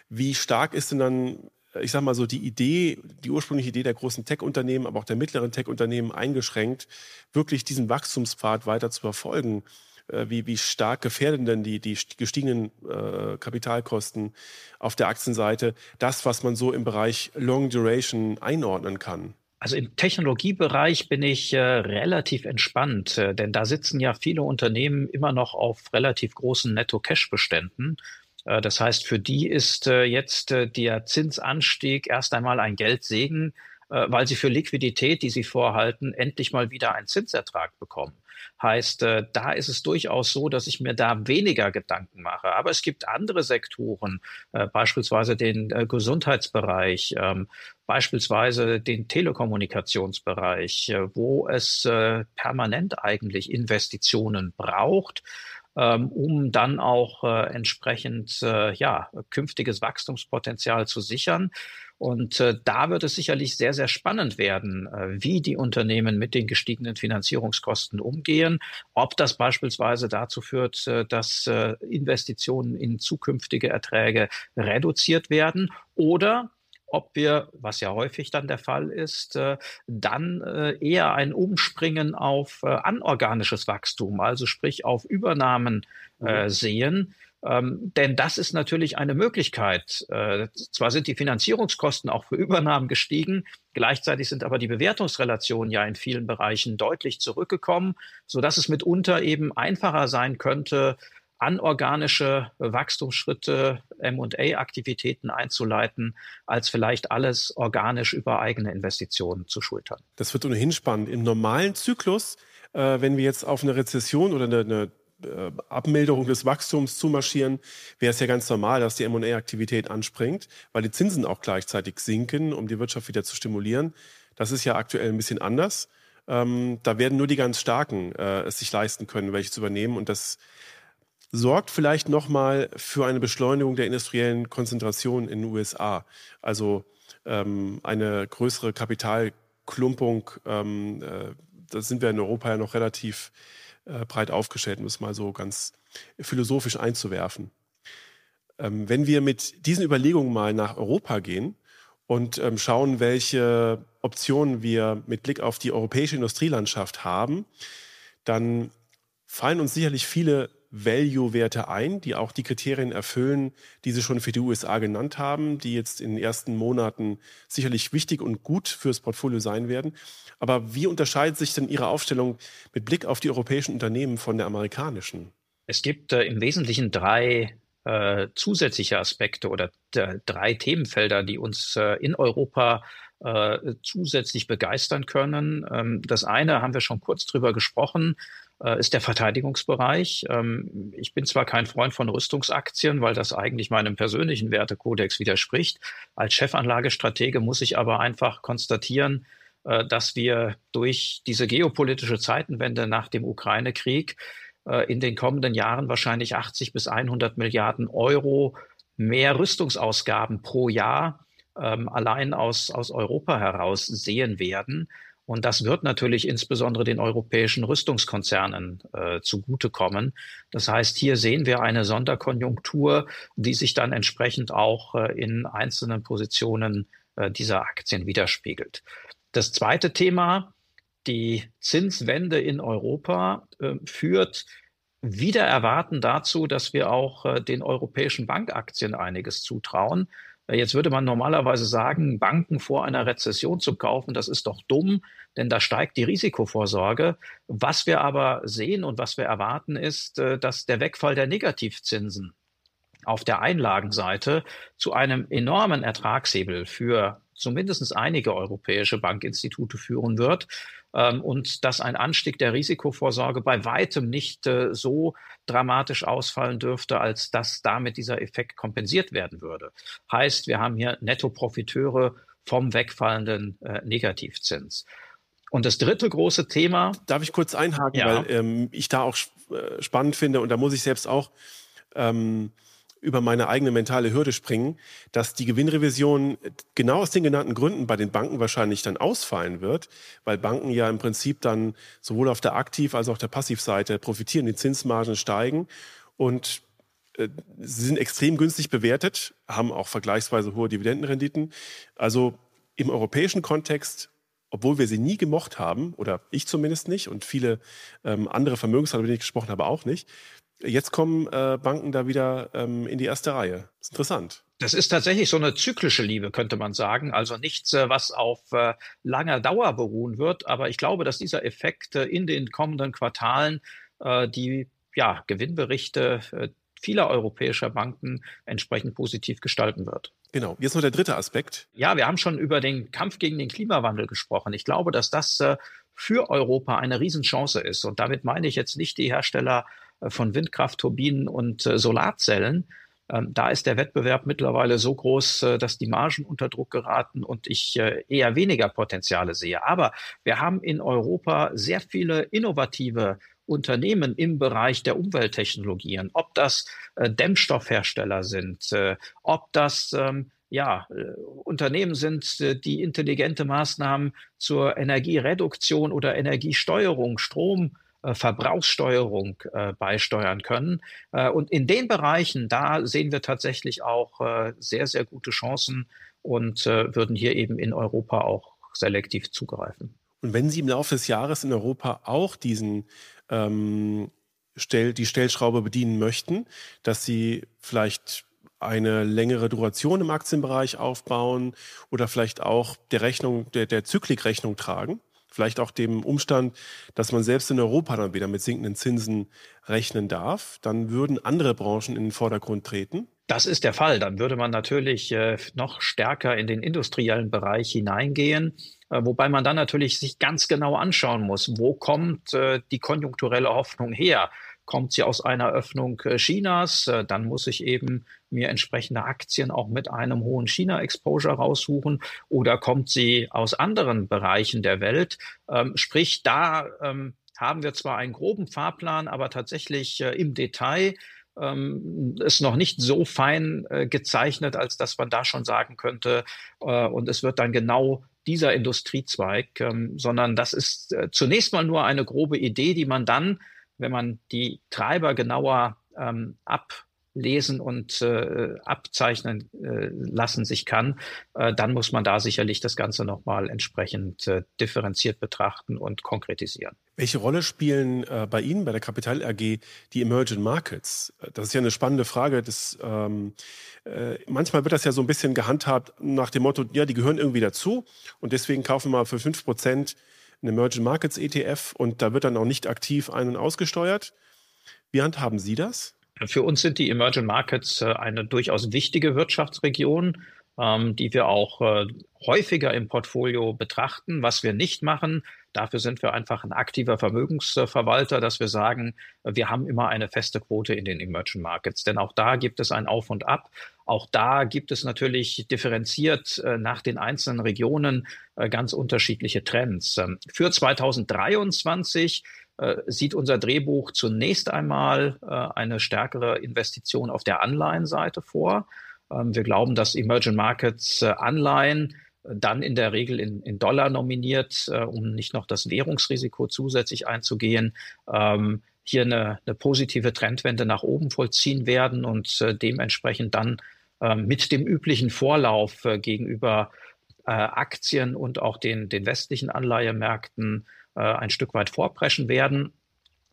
Wie stark ist denn dann, ich sag mal so, die Idee, die ursprüngliche Idee der großen Tech-Unternehmen, aber auch der mittleren Tech-Unternehmen eingeschränkt, wirklich diesen Wachstumspfad weiter zu verfolgen? Äh, wie, wie stark gefährden denn die, die gestiegenen äh, Kapitalkosten auf der Aktienseite das, was man so im Bereich Long Duration einordnen kann? Also im Technologiebereich bin ich äh, relativ entspannt, äh, denn da sitzen ja viele Unternehmen immer noch auf relativ großen Netto-Cash-Beständen. Äh, das heißt, für die ist äh, jetzt der Zinsanstieg erst einmal ein Geldsegen, weil sie für Liquidität, die sie vorhalten, endlich mal wieder einen Zinsertrag bekommen. Heißt, äh, da ist es durchaus so, dass ich mir da weniger Gedanken mache. Aber es gibt andere Sektoren, äh, beispielsweise den äh, Gesundheitsbereich, ähm, beispielsweise den Telekommunikationsbereich, wo es permanent eigentlich Investitionen braucht um dann auch entsprechend ja künftiges Wachstumspotenzial zu sichern. Und äh, da wird es sicherlich sehr, sehr spannend werden, äh, wie die Unternehmen mit den gestiegenen Finanzierungskosten umgehen, ob das beispielsweise dazu führt, äh, dass äh, Investitionen in zukünftige Erträge reduziert werden oder ob wir, was ja häufig dann der Fall ist, äh, dann äh, eher ein Umspringen auf äh, anorganisches Wachstum, also sprich auf Übernahmen mhm. sehen ähm, denn das ist natürlich eine Möglichkeit. Äh, zwar sind die Finanzierungskosten auch für Übernahmen gestiegen, gleichzeitig sind aber die Bewertungsrelationen ja in vielen Bereichen deutlich zurückgekommen, so dass es mitunter eben einfacher sein könnte, anorganische Wachstumsschritte, M&A-Aktivitäten einzuleiten, als vielleicht alles organisch über eigene Investitionen zu schultern. Das wird ohnehin spannend. Im normalen Zyklus, äh, wenn wir jetzt auf eine Rezession oder eine, eine äh, Abmilderung des Wachstums zu marschieren, wäre es ja ganz normal, dass die M&A-Aktivität anspringt, weil die Zinsen auch gleichzeitig sinken, um die Wirtschaft wieder zu stimulieren. Das ist ja aktuell ein bisschen anders. Ähm, da werden nur die ganz Starken äh, es sich leisten können, welche zu übernehmen. Und das sorgt vielleicht nochmal für eine Beschleunigung der industriellen Konzentration in den USA. Also ähm, eine größere Kapitalklumpung. Ähm, äh, da sind wir in Europa ja noch relativ äh, breit aufgestellt, um es mal so ganz philosophisch einzuwerfen. Ähm, wenn wir mit diesen Überlegungen mal nach Europa gehen und ähm, schauen, welche Optionen wir mit Blick auf die europäische Industrielandschaft haben, dann fallen uns sicherlich viele Value-Werte ein, die auch die Kriterien erfüllen, die Sie schon für die USA genannt haben, die jetzt in den ersten Monaten sicherlich wichtig und gut fürs Portfolio sein werden. Aber wie unterscheidet sich denn Ihre Aufstellung mit Blick auf die europäischen Unternehmen von der amerikanischen? Es gibt äh, im Wesentlichen drei äh, zusätzliche Aspekte oder äh, drei Themenfelder, die uns äh, in Europa äh, zusätzlich begeistern können. Ähm, das eine haben wir schon kurz drüber gesprochen äh, ist der Verteidigungsbereich. Ähm, ich bin zwar kein Freund von Rüstungsaktien, weil das eigentlich meinem persönlichen Wertekodex widerspricht. Als Chefanlagestratege muss ich aber einfach konstatieren, äh, dass wir durch diese geopolitische Zeitenwende nach dem Ukraine-Krieg äh, in den kommenden Jahren wahrscheinlich 80 bis 100 Milliarden Euro mehr Rüstungsausgaben pro Jahr ähm, allein aus, aus Europa heraus sehen werden. Und das wird natürlich insbesondere den europäischen Rüstungskonzernen äh, zugutekommen. Das heißt, hier sehen wir eine Sonderkonjunktur, die sich dann entsprechend auch äh, in einzelnen Positionen äh, dieser Aktien widerspiegelt. Das zweite Thema, die Zinswende in Europa, äh, führt wieder erwarten dazu, dass wir auch äh, den europäischen Bankaktien einiges zutrauen. Jetzt würde man normalerweise sagen, Banken vor einer Rezession zu kaufen, das ist doch dumm, denn da steigt die Risikovorsorge. Was wir aber sehen und was wir erwarten, ist, äh, dass der Wegfall der Negativzinsen auf der Einlagenseite zu einem enormen Ertragshebel für zumindest einige europäische Bankinstitute führen wird ähm, und dass ein Anstieg der Risikovorsorge bei weitem nicht äh, so dramatisch ausfallen dürfte, als dass damit dieser Effekt kompensiert werden würde. Heißt, wir haben hier Nettoprofiteure vom wegfallenden äh, Negativzins. Und das dritte große Thema. Darf ich kurz einhaken, ja. weil ähm, ich da auch äh, spannend finde und da muss ich selbst auch ähm, über meine eigene mentale Hürde springen, dass die Gewinnrevision genau aus den genannten Gründen bei den Banken wahrscheinlich dann ausfallen wird, weil Banken ja im Prinzip dann sowohl auf der Aktiv- als auch der Passivseite profitieren, die Zinsmargen steigen und äh, sie sind extrem günstig bewertet, haben auch vergleichsweise hohe Dividendenrenditen. Also im europäischen Kontext obwohl wir sie nie gemocht haben, oder ich zumindest nicht und viele ähm, andere Vermögenshalter, mit denen ich gesprochen habe, auch nicht, Jetzt kommen äh, Banken da wieder ähm, in die erste Reihe. Das ist interessant. Das ist tatsächlich so eine zyklische Liebe, könnte man sagen. Also nichts, äh, was auf äh, langer Dauer beruhen wird. Aber ich glaube, dass dieser Effekt äh, in den kommenden Quartalen äh, die ja, Gewinnberichte äh, vieler europäischer Banken entsprechend positiv gestalten wird. Genau. Jetzt noch der dritte Aspekt. Ja, wir haben schon über den Kampf gegen den Klimawandel gesprochen. Ich glaube, dass das für Europa eine Riesenchance ist. Und damit meine ich jetzt nicht die Hersteller von Windkraftturbinen und äh, Solarzellen. Ähm, da ist der Wettbewerb mittlerweile so groß, äh, dass die Margen unter Druck geraten und ich eher weniger Potenziale sehe. Aber wir haben in Europa sehr viele innovative Unternehmen im Bereich der Umwelttechnologien, ob das Dämmstoffhersteller sind, ob das ähm, ja, Unternehmen sind, die intelligente Maßnahmen zur Energiereduktion oder Energiesteuerung, Strom äh, Verbrauchssteuerung äh, beisteuern können. Äh, und in den Bereichen, da sehen wir tatsächlich auch äh, sehr, sehr gute Chancen und äh, würden hier eben in Europa auch selektiv zugreifen. Und wenn Sie im Laufe des Jahres in Europa auch diesen ähm, Stell, die Stellschraube bedienen möchten, dass Sie vielleicht eine längere Duration im Aktienbereich aufbauen oder vielleicht auch der Rechnung, der, der Zyklikrechnung tragen? Vielleicht auch dem Umstand, dass man selbst in Europa dann wieder mit sinkenden Zinsen rechnen darf, dann würden andere Branchen in den Vordergrund treten. Das ist der Fall. Dann würde man natürlich äh, noch stärker in den industriellen Bereich hineingehen, äh, wobei man dann natürlich sich ganz genau anschauen muss, wo kommt äh, die konjunkturelle Hoffnung her? Kommt sie aus einer Öffnung Chinas, dann muss ich eben mir entsprechende Aktien auch mit einem hohen China-Exposure raussuchen oder kommt sie aus anderen Bereichen der Welt. Ähm, sprich, da ähm, haben wir zwar einen groben Fahrplan, aber tatsächlich äh, im Detail ähm, ist noch nicht so fein äh, gezeichnet, als dass man da schon sagen könnte, äh, und es wird dann genau dieser Industriezweig, ähm, sondern das ist äh, zunächst mal nur eine grobe Idee, die man dann wenn man die Treiber genauer ähm, ablesen und äh, abzeichnen äh, lassen sich kann, äh, dann muss man da sicherlich das Ganze nochmal entsprechend äh, differenziert betrachten und konkretisieren. Welche Rolle spielen äh, bei Ihnen, bei der Kapital AG, die Emerging Markets? Das ist ja eine spannende Frage. Das, ähm, äh, manchmal wird das ja so ein bisschen gehandhabt nach dem Motto, ja, die gehören irgendwie dazu und deswegen kaufen wir mal für 5 Prozent ein Emerging Markets ETF und da wird dann auch nicht aktiv ein- und ausgesteuert. Wie handhaben Sie das? Für uns sind die Emerging Markets äh, eine durchaus wichtige Wirtschaftsregion, ähm, die wir auch äh, häufiger im Portfolio betrachten. Was wir nicht machen, dafür sind wir einfach ein aktiver Vermögensverwalter, dass wir sagen, wir haben immer eine feste Quote in den Emerging Markets. Denn auch da gibt es ein Auf und Ab. Auch da gibt es natürlich differenziert äh, nach den einzelnen Regionen ganz unterschiedliche Trends. Ähm, für 2023 äh, sieht unser Drehbuch zunächst einmal eine stärkere Investition auf der Anleihenseite vor. Ähm, wir glauben, dass Emerging Markets Anleihen dann in der Regel in, in Dollar nominiert, äh, um nicht noch das Währungsrisiko zusätzlich einzugehen, ähm, hier eine, eine positive Trendwende nach oben vollziehen werden und äh, dementsprechend dann äh, mit dem üblichen Vorlauf äh, gegenüber äh, Aktien und auch den, den westlichen Anleihemärkten äh, ein Stück weit vorpreschen werden.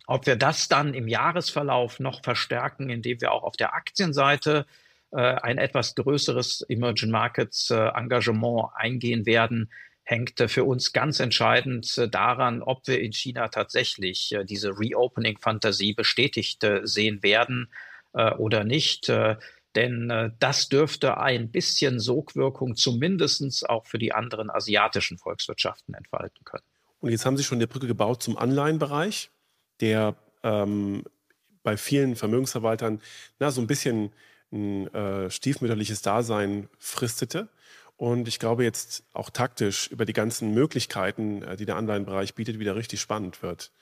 Ob wir das dann im Jahresverlauf noch verstärken, indem wir auch auf der Aktienseite äh, ein etwas größeres Emerging Markets äh, Engagement eingehen werden, hängt äh, für uns ganz entscheidend äh, daran, ob wir in China tatsächlich äh, diese Reopening-Fantasie bestätigt sehen werden oder nicht. Denn das dürfte ein bisschen Sogwirkung zumindest auch für die anderen asiatischen Volkswirtschaften entfalten können. Und jetzt haben Sie schon eine Brücke gebaut zum Anleihenbereich, der ähm, bei vielen Vermögensverwaltern na, so ein bisschen ein äh, stiefmütterliches Dasein fristete. Und ich glaube jetzt auch taktisch über die ganzen Möglichkeiten, äh, die der Anleihenbereich bietet, wieder richtig spannend wird.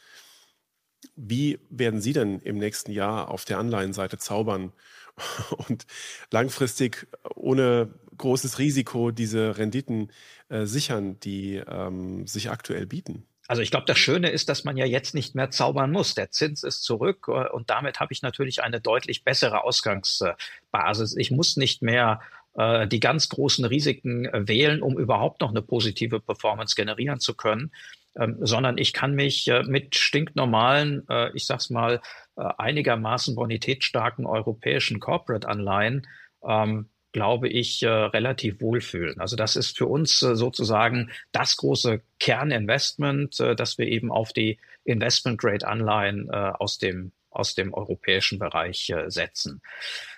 Wie werden Sie denn im nächsten Jahr auf der Anleihenseite zaubern [LAUGHS] und langfristig ohne großes Risiko diese Renditen äh, sichern, die ähm, sich aktuell bieten? Also ich glaube, das Schöne ist, dass man ja jetzt nicht mehr zaubern muss. Der Zins ist zurück äh, und damit habe ich natürlich eine deutlich bessere Ausgangsbasis. Ich muss nicht mehr äh, die ganz großen Risiken äh, wählen, um überhaupt noch eine positive Performance generieren zu können, ähm, sondern ich kann mich äh, mit stinknormalen, äh, ich sag's mal, äh, einigermaßen bonitätsstarken europäischen Corporate-Anleihen ähm, glaube ich, äh, relativ wohlfühlen. Also das ist für uns äh, sozusagen das große Kerninvestment, äh, dass wir eben auf die Investment-Grade-Anleihen äh, aus dem aus dem europäischen Bereich äh, setzen.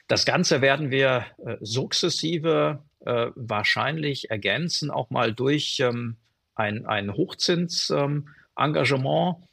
Das Ganze werden wir äh, sukzessive wahrscheinlich ergänzen, auch mal durch ähm, ein, ein Hochzinsengagement. Ähm,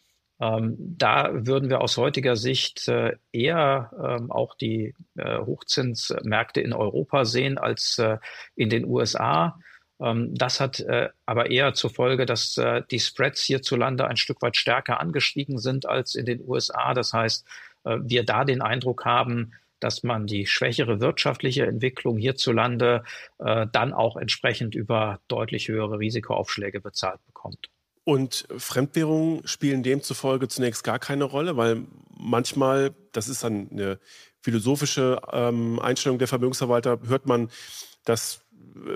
ähm, da würden wir aus heutiger Sicht äh, eher ähm, auch die äh, Hochzinsmärkte in Europa sehen als äh, in den USA. Ähm, das hat äh, aber eher zur Folge, dass äh, die Spreads hierzulande ein Stück weit stärker angestiegen sind als in den USA. Das heißt, äh, wir da den Eindruck haben, dass man die schwächere wirtschaftliche Entwicklung hierzulande dann auch entsprechend über deutlich höhere Risikoaufschläge bezahlt bekommt. Und Fremdwährungen spielen demzufolge zunächst gar keine Rolle, weil manchmal, das ist dann eine philosophische ähm, Einstellung der Vermögensverwalter, hört man, dass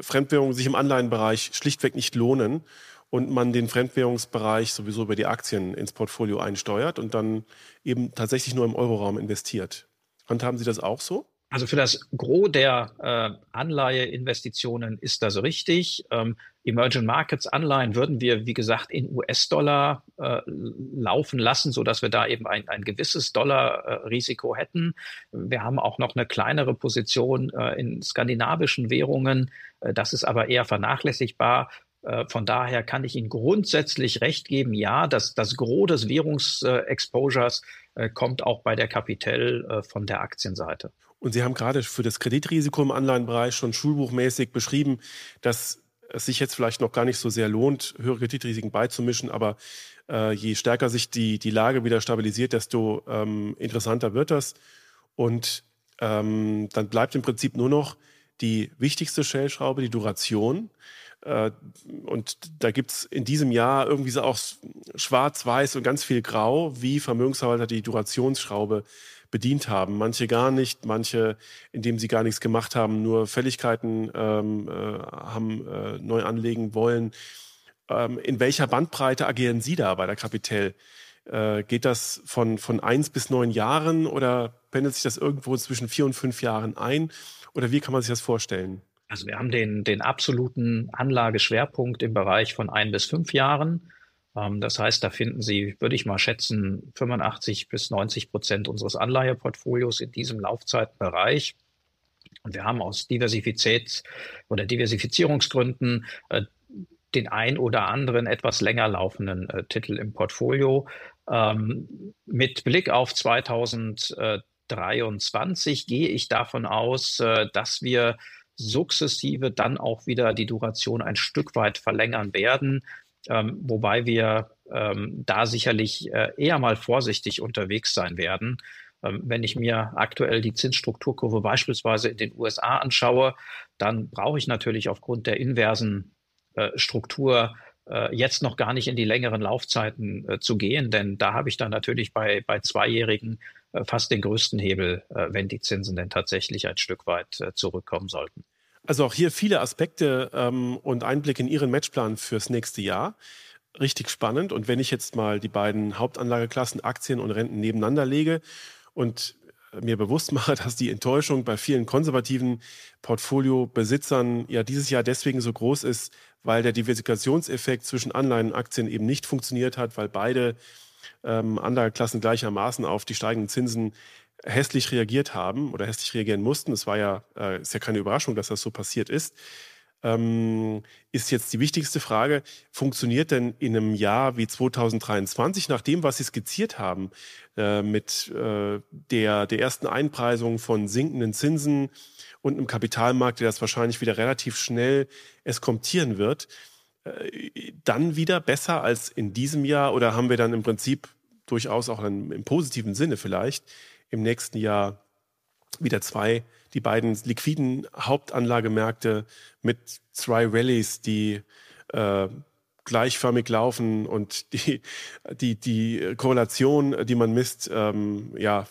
Fremdwährungen sich im Anleihenbereich schlichtweg nicht lohnen und man den Fremdwährungsbereich sowieso über die Aktien ins Portfolio einsteuert und dann eben tatsächlich nur im Euroraum investiert. Handhaben Sie das auch so? Also für das Gros der äh, Anleiheinvestitionen ist das richtig. Ähm, Emerging Markets Anleihen würden wir, wie gesagt, in US-Dollar äh, laufen lassen, so dass wir da eben ein, ein gewisses Dollar-Risiko äh, hätten. Wir haben auch noch eine kleinere Position äh, in skandinavischen Währungen. Äh, das ist aber eher vernachlässigbar. Äh, von daher kann ich Ihnen grundsätzlich recht geben, ja, dass das Gros des Währungsexposures äh, kommt auch bei der Kapitel von der Aktienseite. Und Sie haben gerade für das Kreditrisiko im Anleihenbereich schon schulbuchmäßig beschrieben, dass es sich jetzt vielleicht noch gar nicht so sehr lohnt, höhere Kreditrisiken beizumischen, aber äh, je stärker sich die, die Lage wieder stabilisiert, desto ähm, interessanter wird das. Und ähm, dann bleibt im Prinzip nur noch die wichtigste Stellschraube, die Duration. Äh, und da gibt es in diesem Jahr irgendwie so auch schwarz-weiß und ganz viel Grau, wie Vermögensverwalter die Durationsschraube bedient haben. Manche gar nicht, manche, indem sie gar nichts gemacht haben, nur Fälligkeiten ähm, äh, haben äh, neu anlegen wollen. Ähm, in welcher Bandbreite agieren Sie da bei der Kapitel? Äh, geht das von, von eins bis neun Jahren oder pendelt sich das irgendwo zwischen vier und fünf Jahren ein? Oder wie kann man sich das vorstellen? Also wir haben den, den absoluten Anlageschwerpunkt im Bereich von ein bis fünf Jahren. Ähm, das heißt, da finden Sie, würde ich mal schätzen, 85 bis 90 Prozent unseres Anleiheportfolios in diesem Laufzeitbereich. Und wir haben aus Diversifizitäts- oder Diversifizierungsgründen äh, den ein oder anderen etwas länger laufenden äh, Titel im Portfolio. Ähm, mit Blick auf 2023 gehe ich davon aus, äh, dass wir sukzessive dann auch wieder die Duration ein Stück weit verlängern werden ähm, wobei wir ähm, da sicherlich äh, eher mal vorsichtig unterwegs sein werden. Ähm, wenn ich mir aktuell die Zinsstrukturkurve beispielsweise in den USA anschaue, dann brauche ich natürlich aufgrund der inversen Struktur äh, jetzt noch gar nicht in die längeren Laufzeiten äh, zu gehen, denn da habe ich dann natürlich bei, bei Zweijährigen äh, fast den größten Hebel, äh, wenn die Zinsen denn tatsächlich ein Stück weit äh, zurückkommen sollten. Also auch hier viele Aspekte ähm, und Einblicke in Ihren Matchplan fürs nächste Jahr. Richtig spannend. Und wenn ich jetzt mal die beiden Hauptanlageklassen Aktien und Renten nebeneinander lege und mir bewusst mache, [LAUGHS] dass die Enttäuschung bei vielen konservativen Portfoliobesitzern ja dieses Jahr deswegen so groß ist, weil der Diversifikationseffekt zwischen Anleihen und Aktien eben nicht funktioniert hat, weil beide ähm, Anlageklassen gleichermaßen auf die steigenden Zinsen hässlich reagiert haben oder hässlich reagieren mussten. Es war ja, äh, ist ja keine Überraschung, dass das so passiert ist ähm, ist jetzt die wichtigste Frage, funktioniert denn in einem Jahr wie 2023, nach dem, was Sie skizziert haben, äh, mit äh, der, der ersten Einpreisung von sinkenden Zinsen und einem Kapitalmarkt, der das wahrscheinlich wieder relativ schnell eskomtieren wird, dann wieder besser als in diesem Jahr oder haben wir dann im Prinzip durchaus auch dann im positiven Sinne vielleicht im nächsten Jahr wieder zwei die beiden liquiden Hauptanlagemärkte mit zwei Rallies, die äh, gleichförmig laufen und die, die, die Korrelation, die man misst, ähm, ja,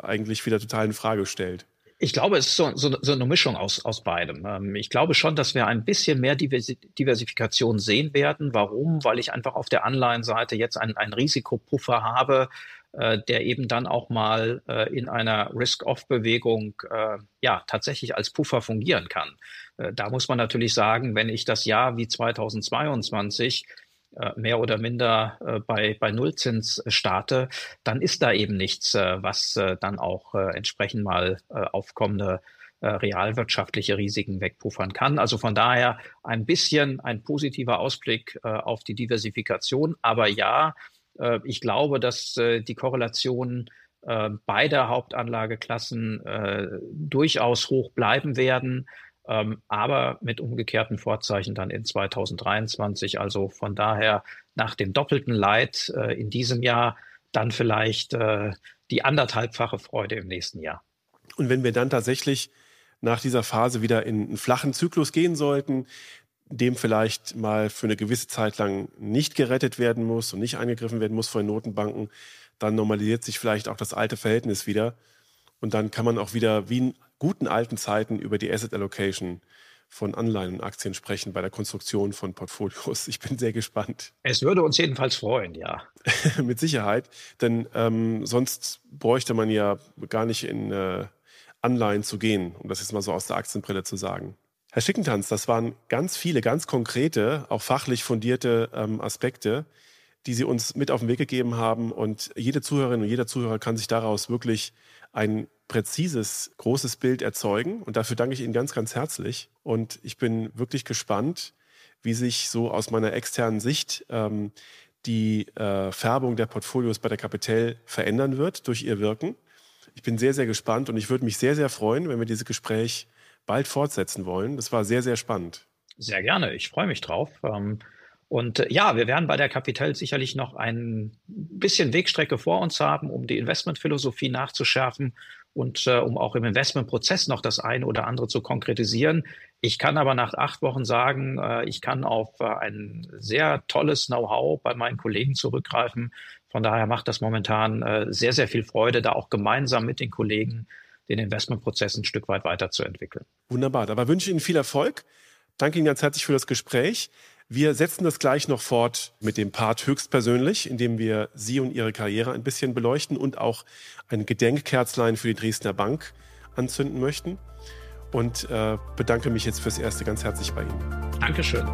eigentlich wieder total in Frage stellt. Ich glaube, es ist so, so, so eine Mischung aus, aus beidem. Ähm, ich glaube schon, dass wir ein bisschen mehr Diversifikation sehen werden. Warum? Weil ich einfach auf der Anleihenseite jetzt einen, einen Risikopuffer habe, äh, der eben dann auch mal äh, in einer Risk-Off-Bewegung äh, ja tatsächlich als Puffer fungieren kann. Äh, da muss man natürlich sagen, wenn ich das Jahr wie 2022 äh, mehr oder minder äh, bei, bei Nullzins starte, dann ist da eben nichts, äh, was äh, dann auch äh, entsprechend mal äh, aufkommende äh, realwirtschaftliche Risiken wegpuffern kann. Also von daher ein bisschen ein positiver Ausblick äh, auf die Diversifikation. Aber ja, äh, ich glaube, dass äh, die Korrelationen äh, beider Hauptanlageklassen durchaus hoch bleiben werden, ähm, aber mit umgekehrten Vorzeichen dann in 2023. Also von daher nach dem doppelten Leid in diesem Jahr dann vielleicht die anderthalbfache Freude im nächsten Jahr. Und wenn wir dann tatsächlich nach dieser Phase wieder in einen flachen Zyklus gehen sollten, dem vielleicht mal für eine gewisse Zeit lang nicht gerettet werden muss und nicht eingegriffen werden muss von den Notenbanken, dann normalisiert sich vielleicht auch das alte Verhältnis wieder. Und dann kann man auch wieder wie in guten alten Zeiten über die Asset Allocation von Anleihen und Aktien sprechen bei der Konstruktion von Portfolios. Ich bin sehr gespannt. Es würde uns jedenfalls freuen, ja. [LAUGHS] Mit Sicherheit, denn ähm, sonst bräuchte man ja gar nicht in äh, Anleihen zu gehen, um das jetzt mal so aus der Aktienbrille zu sagen. Herr Schickentanz, das waren ganz viele, ganz konkrete, auch fachlich fundierte ähm, Aspekte, die Sie uns mit auf den Weg gegeben haben. Und jede Zuhörerin und jeder Zuhörer kann sich daraus wirklich ein präzises, großes Bild erzeugen. Und dafür danke ich Ihnen ganz, ganz herzlich. Und ich bin wirklich gespannt, wie sich so aus meiner externen Sicht ähm, die äh, Färbung der Portfolios bei der Capital verändern wird durch Ihr Wirken. Ich bin sehr, sehr gespannt und ich würde mich sehr, sehr freuen, wenn wir dieses Gespräch bald fortsetzen wollen. Das war sehr, sehr spannend. Sehr gerne. Ich freue mich drauf. Ähm, und äh, ja, wir werden bei der Kapital sicherlich noch ein bisschen Wegstrecke vor uns haben, um die Investmentphilosophie nachzuschärfen und äh, um auch im Investmentprozess noch das eine oder andere zu konkretisieren. Ich kann aber nach acht Wochen sagen, äh, ich kann auf äh, ein sehr tolles Know-how bei meinen Kollegen zurückgreifen. Von daher macht das momentan äh, sehr, sehr viel Freude, da auch gemeinsam mit den Kollegen den Investmentprozess ein Stück weit weiterzuentwickeln. Wunderbar. Dabei wünsche ich Ihnen viel Erfolg. Danke Ihnen ganz herzlich für das Gespräch. Wir setzen das gleich noch fort mit dem Part höchstpersönlich, indem wir Sie und Ihre Karriere ein bisschen beleuchten und auch ein Gedenkkerzlein für die Dresdner Bank anzünden möchten. Und äh, bedanke mich jetzt fürs Erste ganz herzlich bei Ihnen. Dankeschön.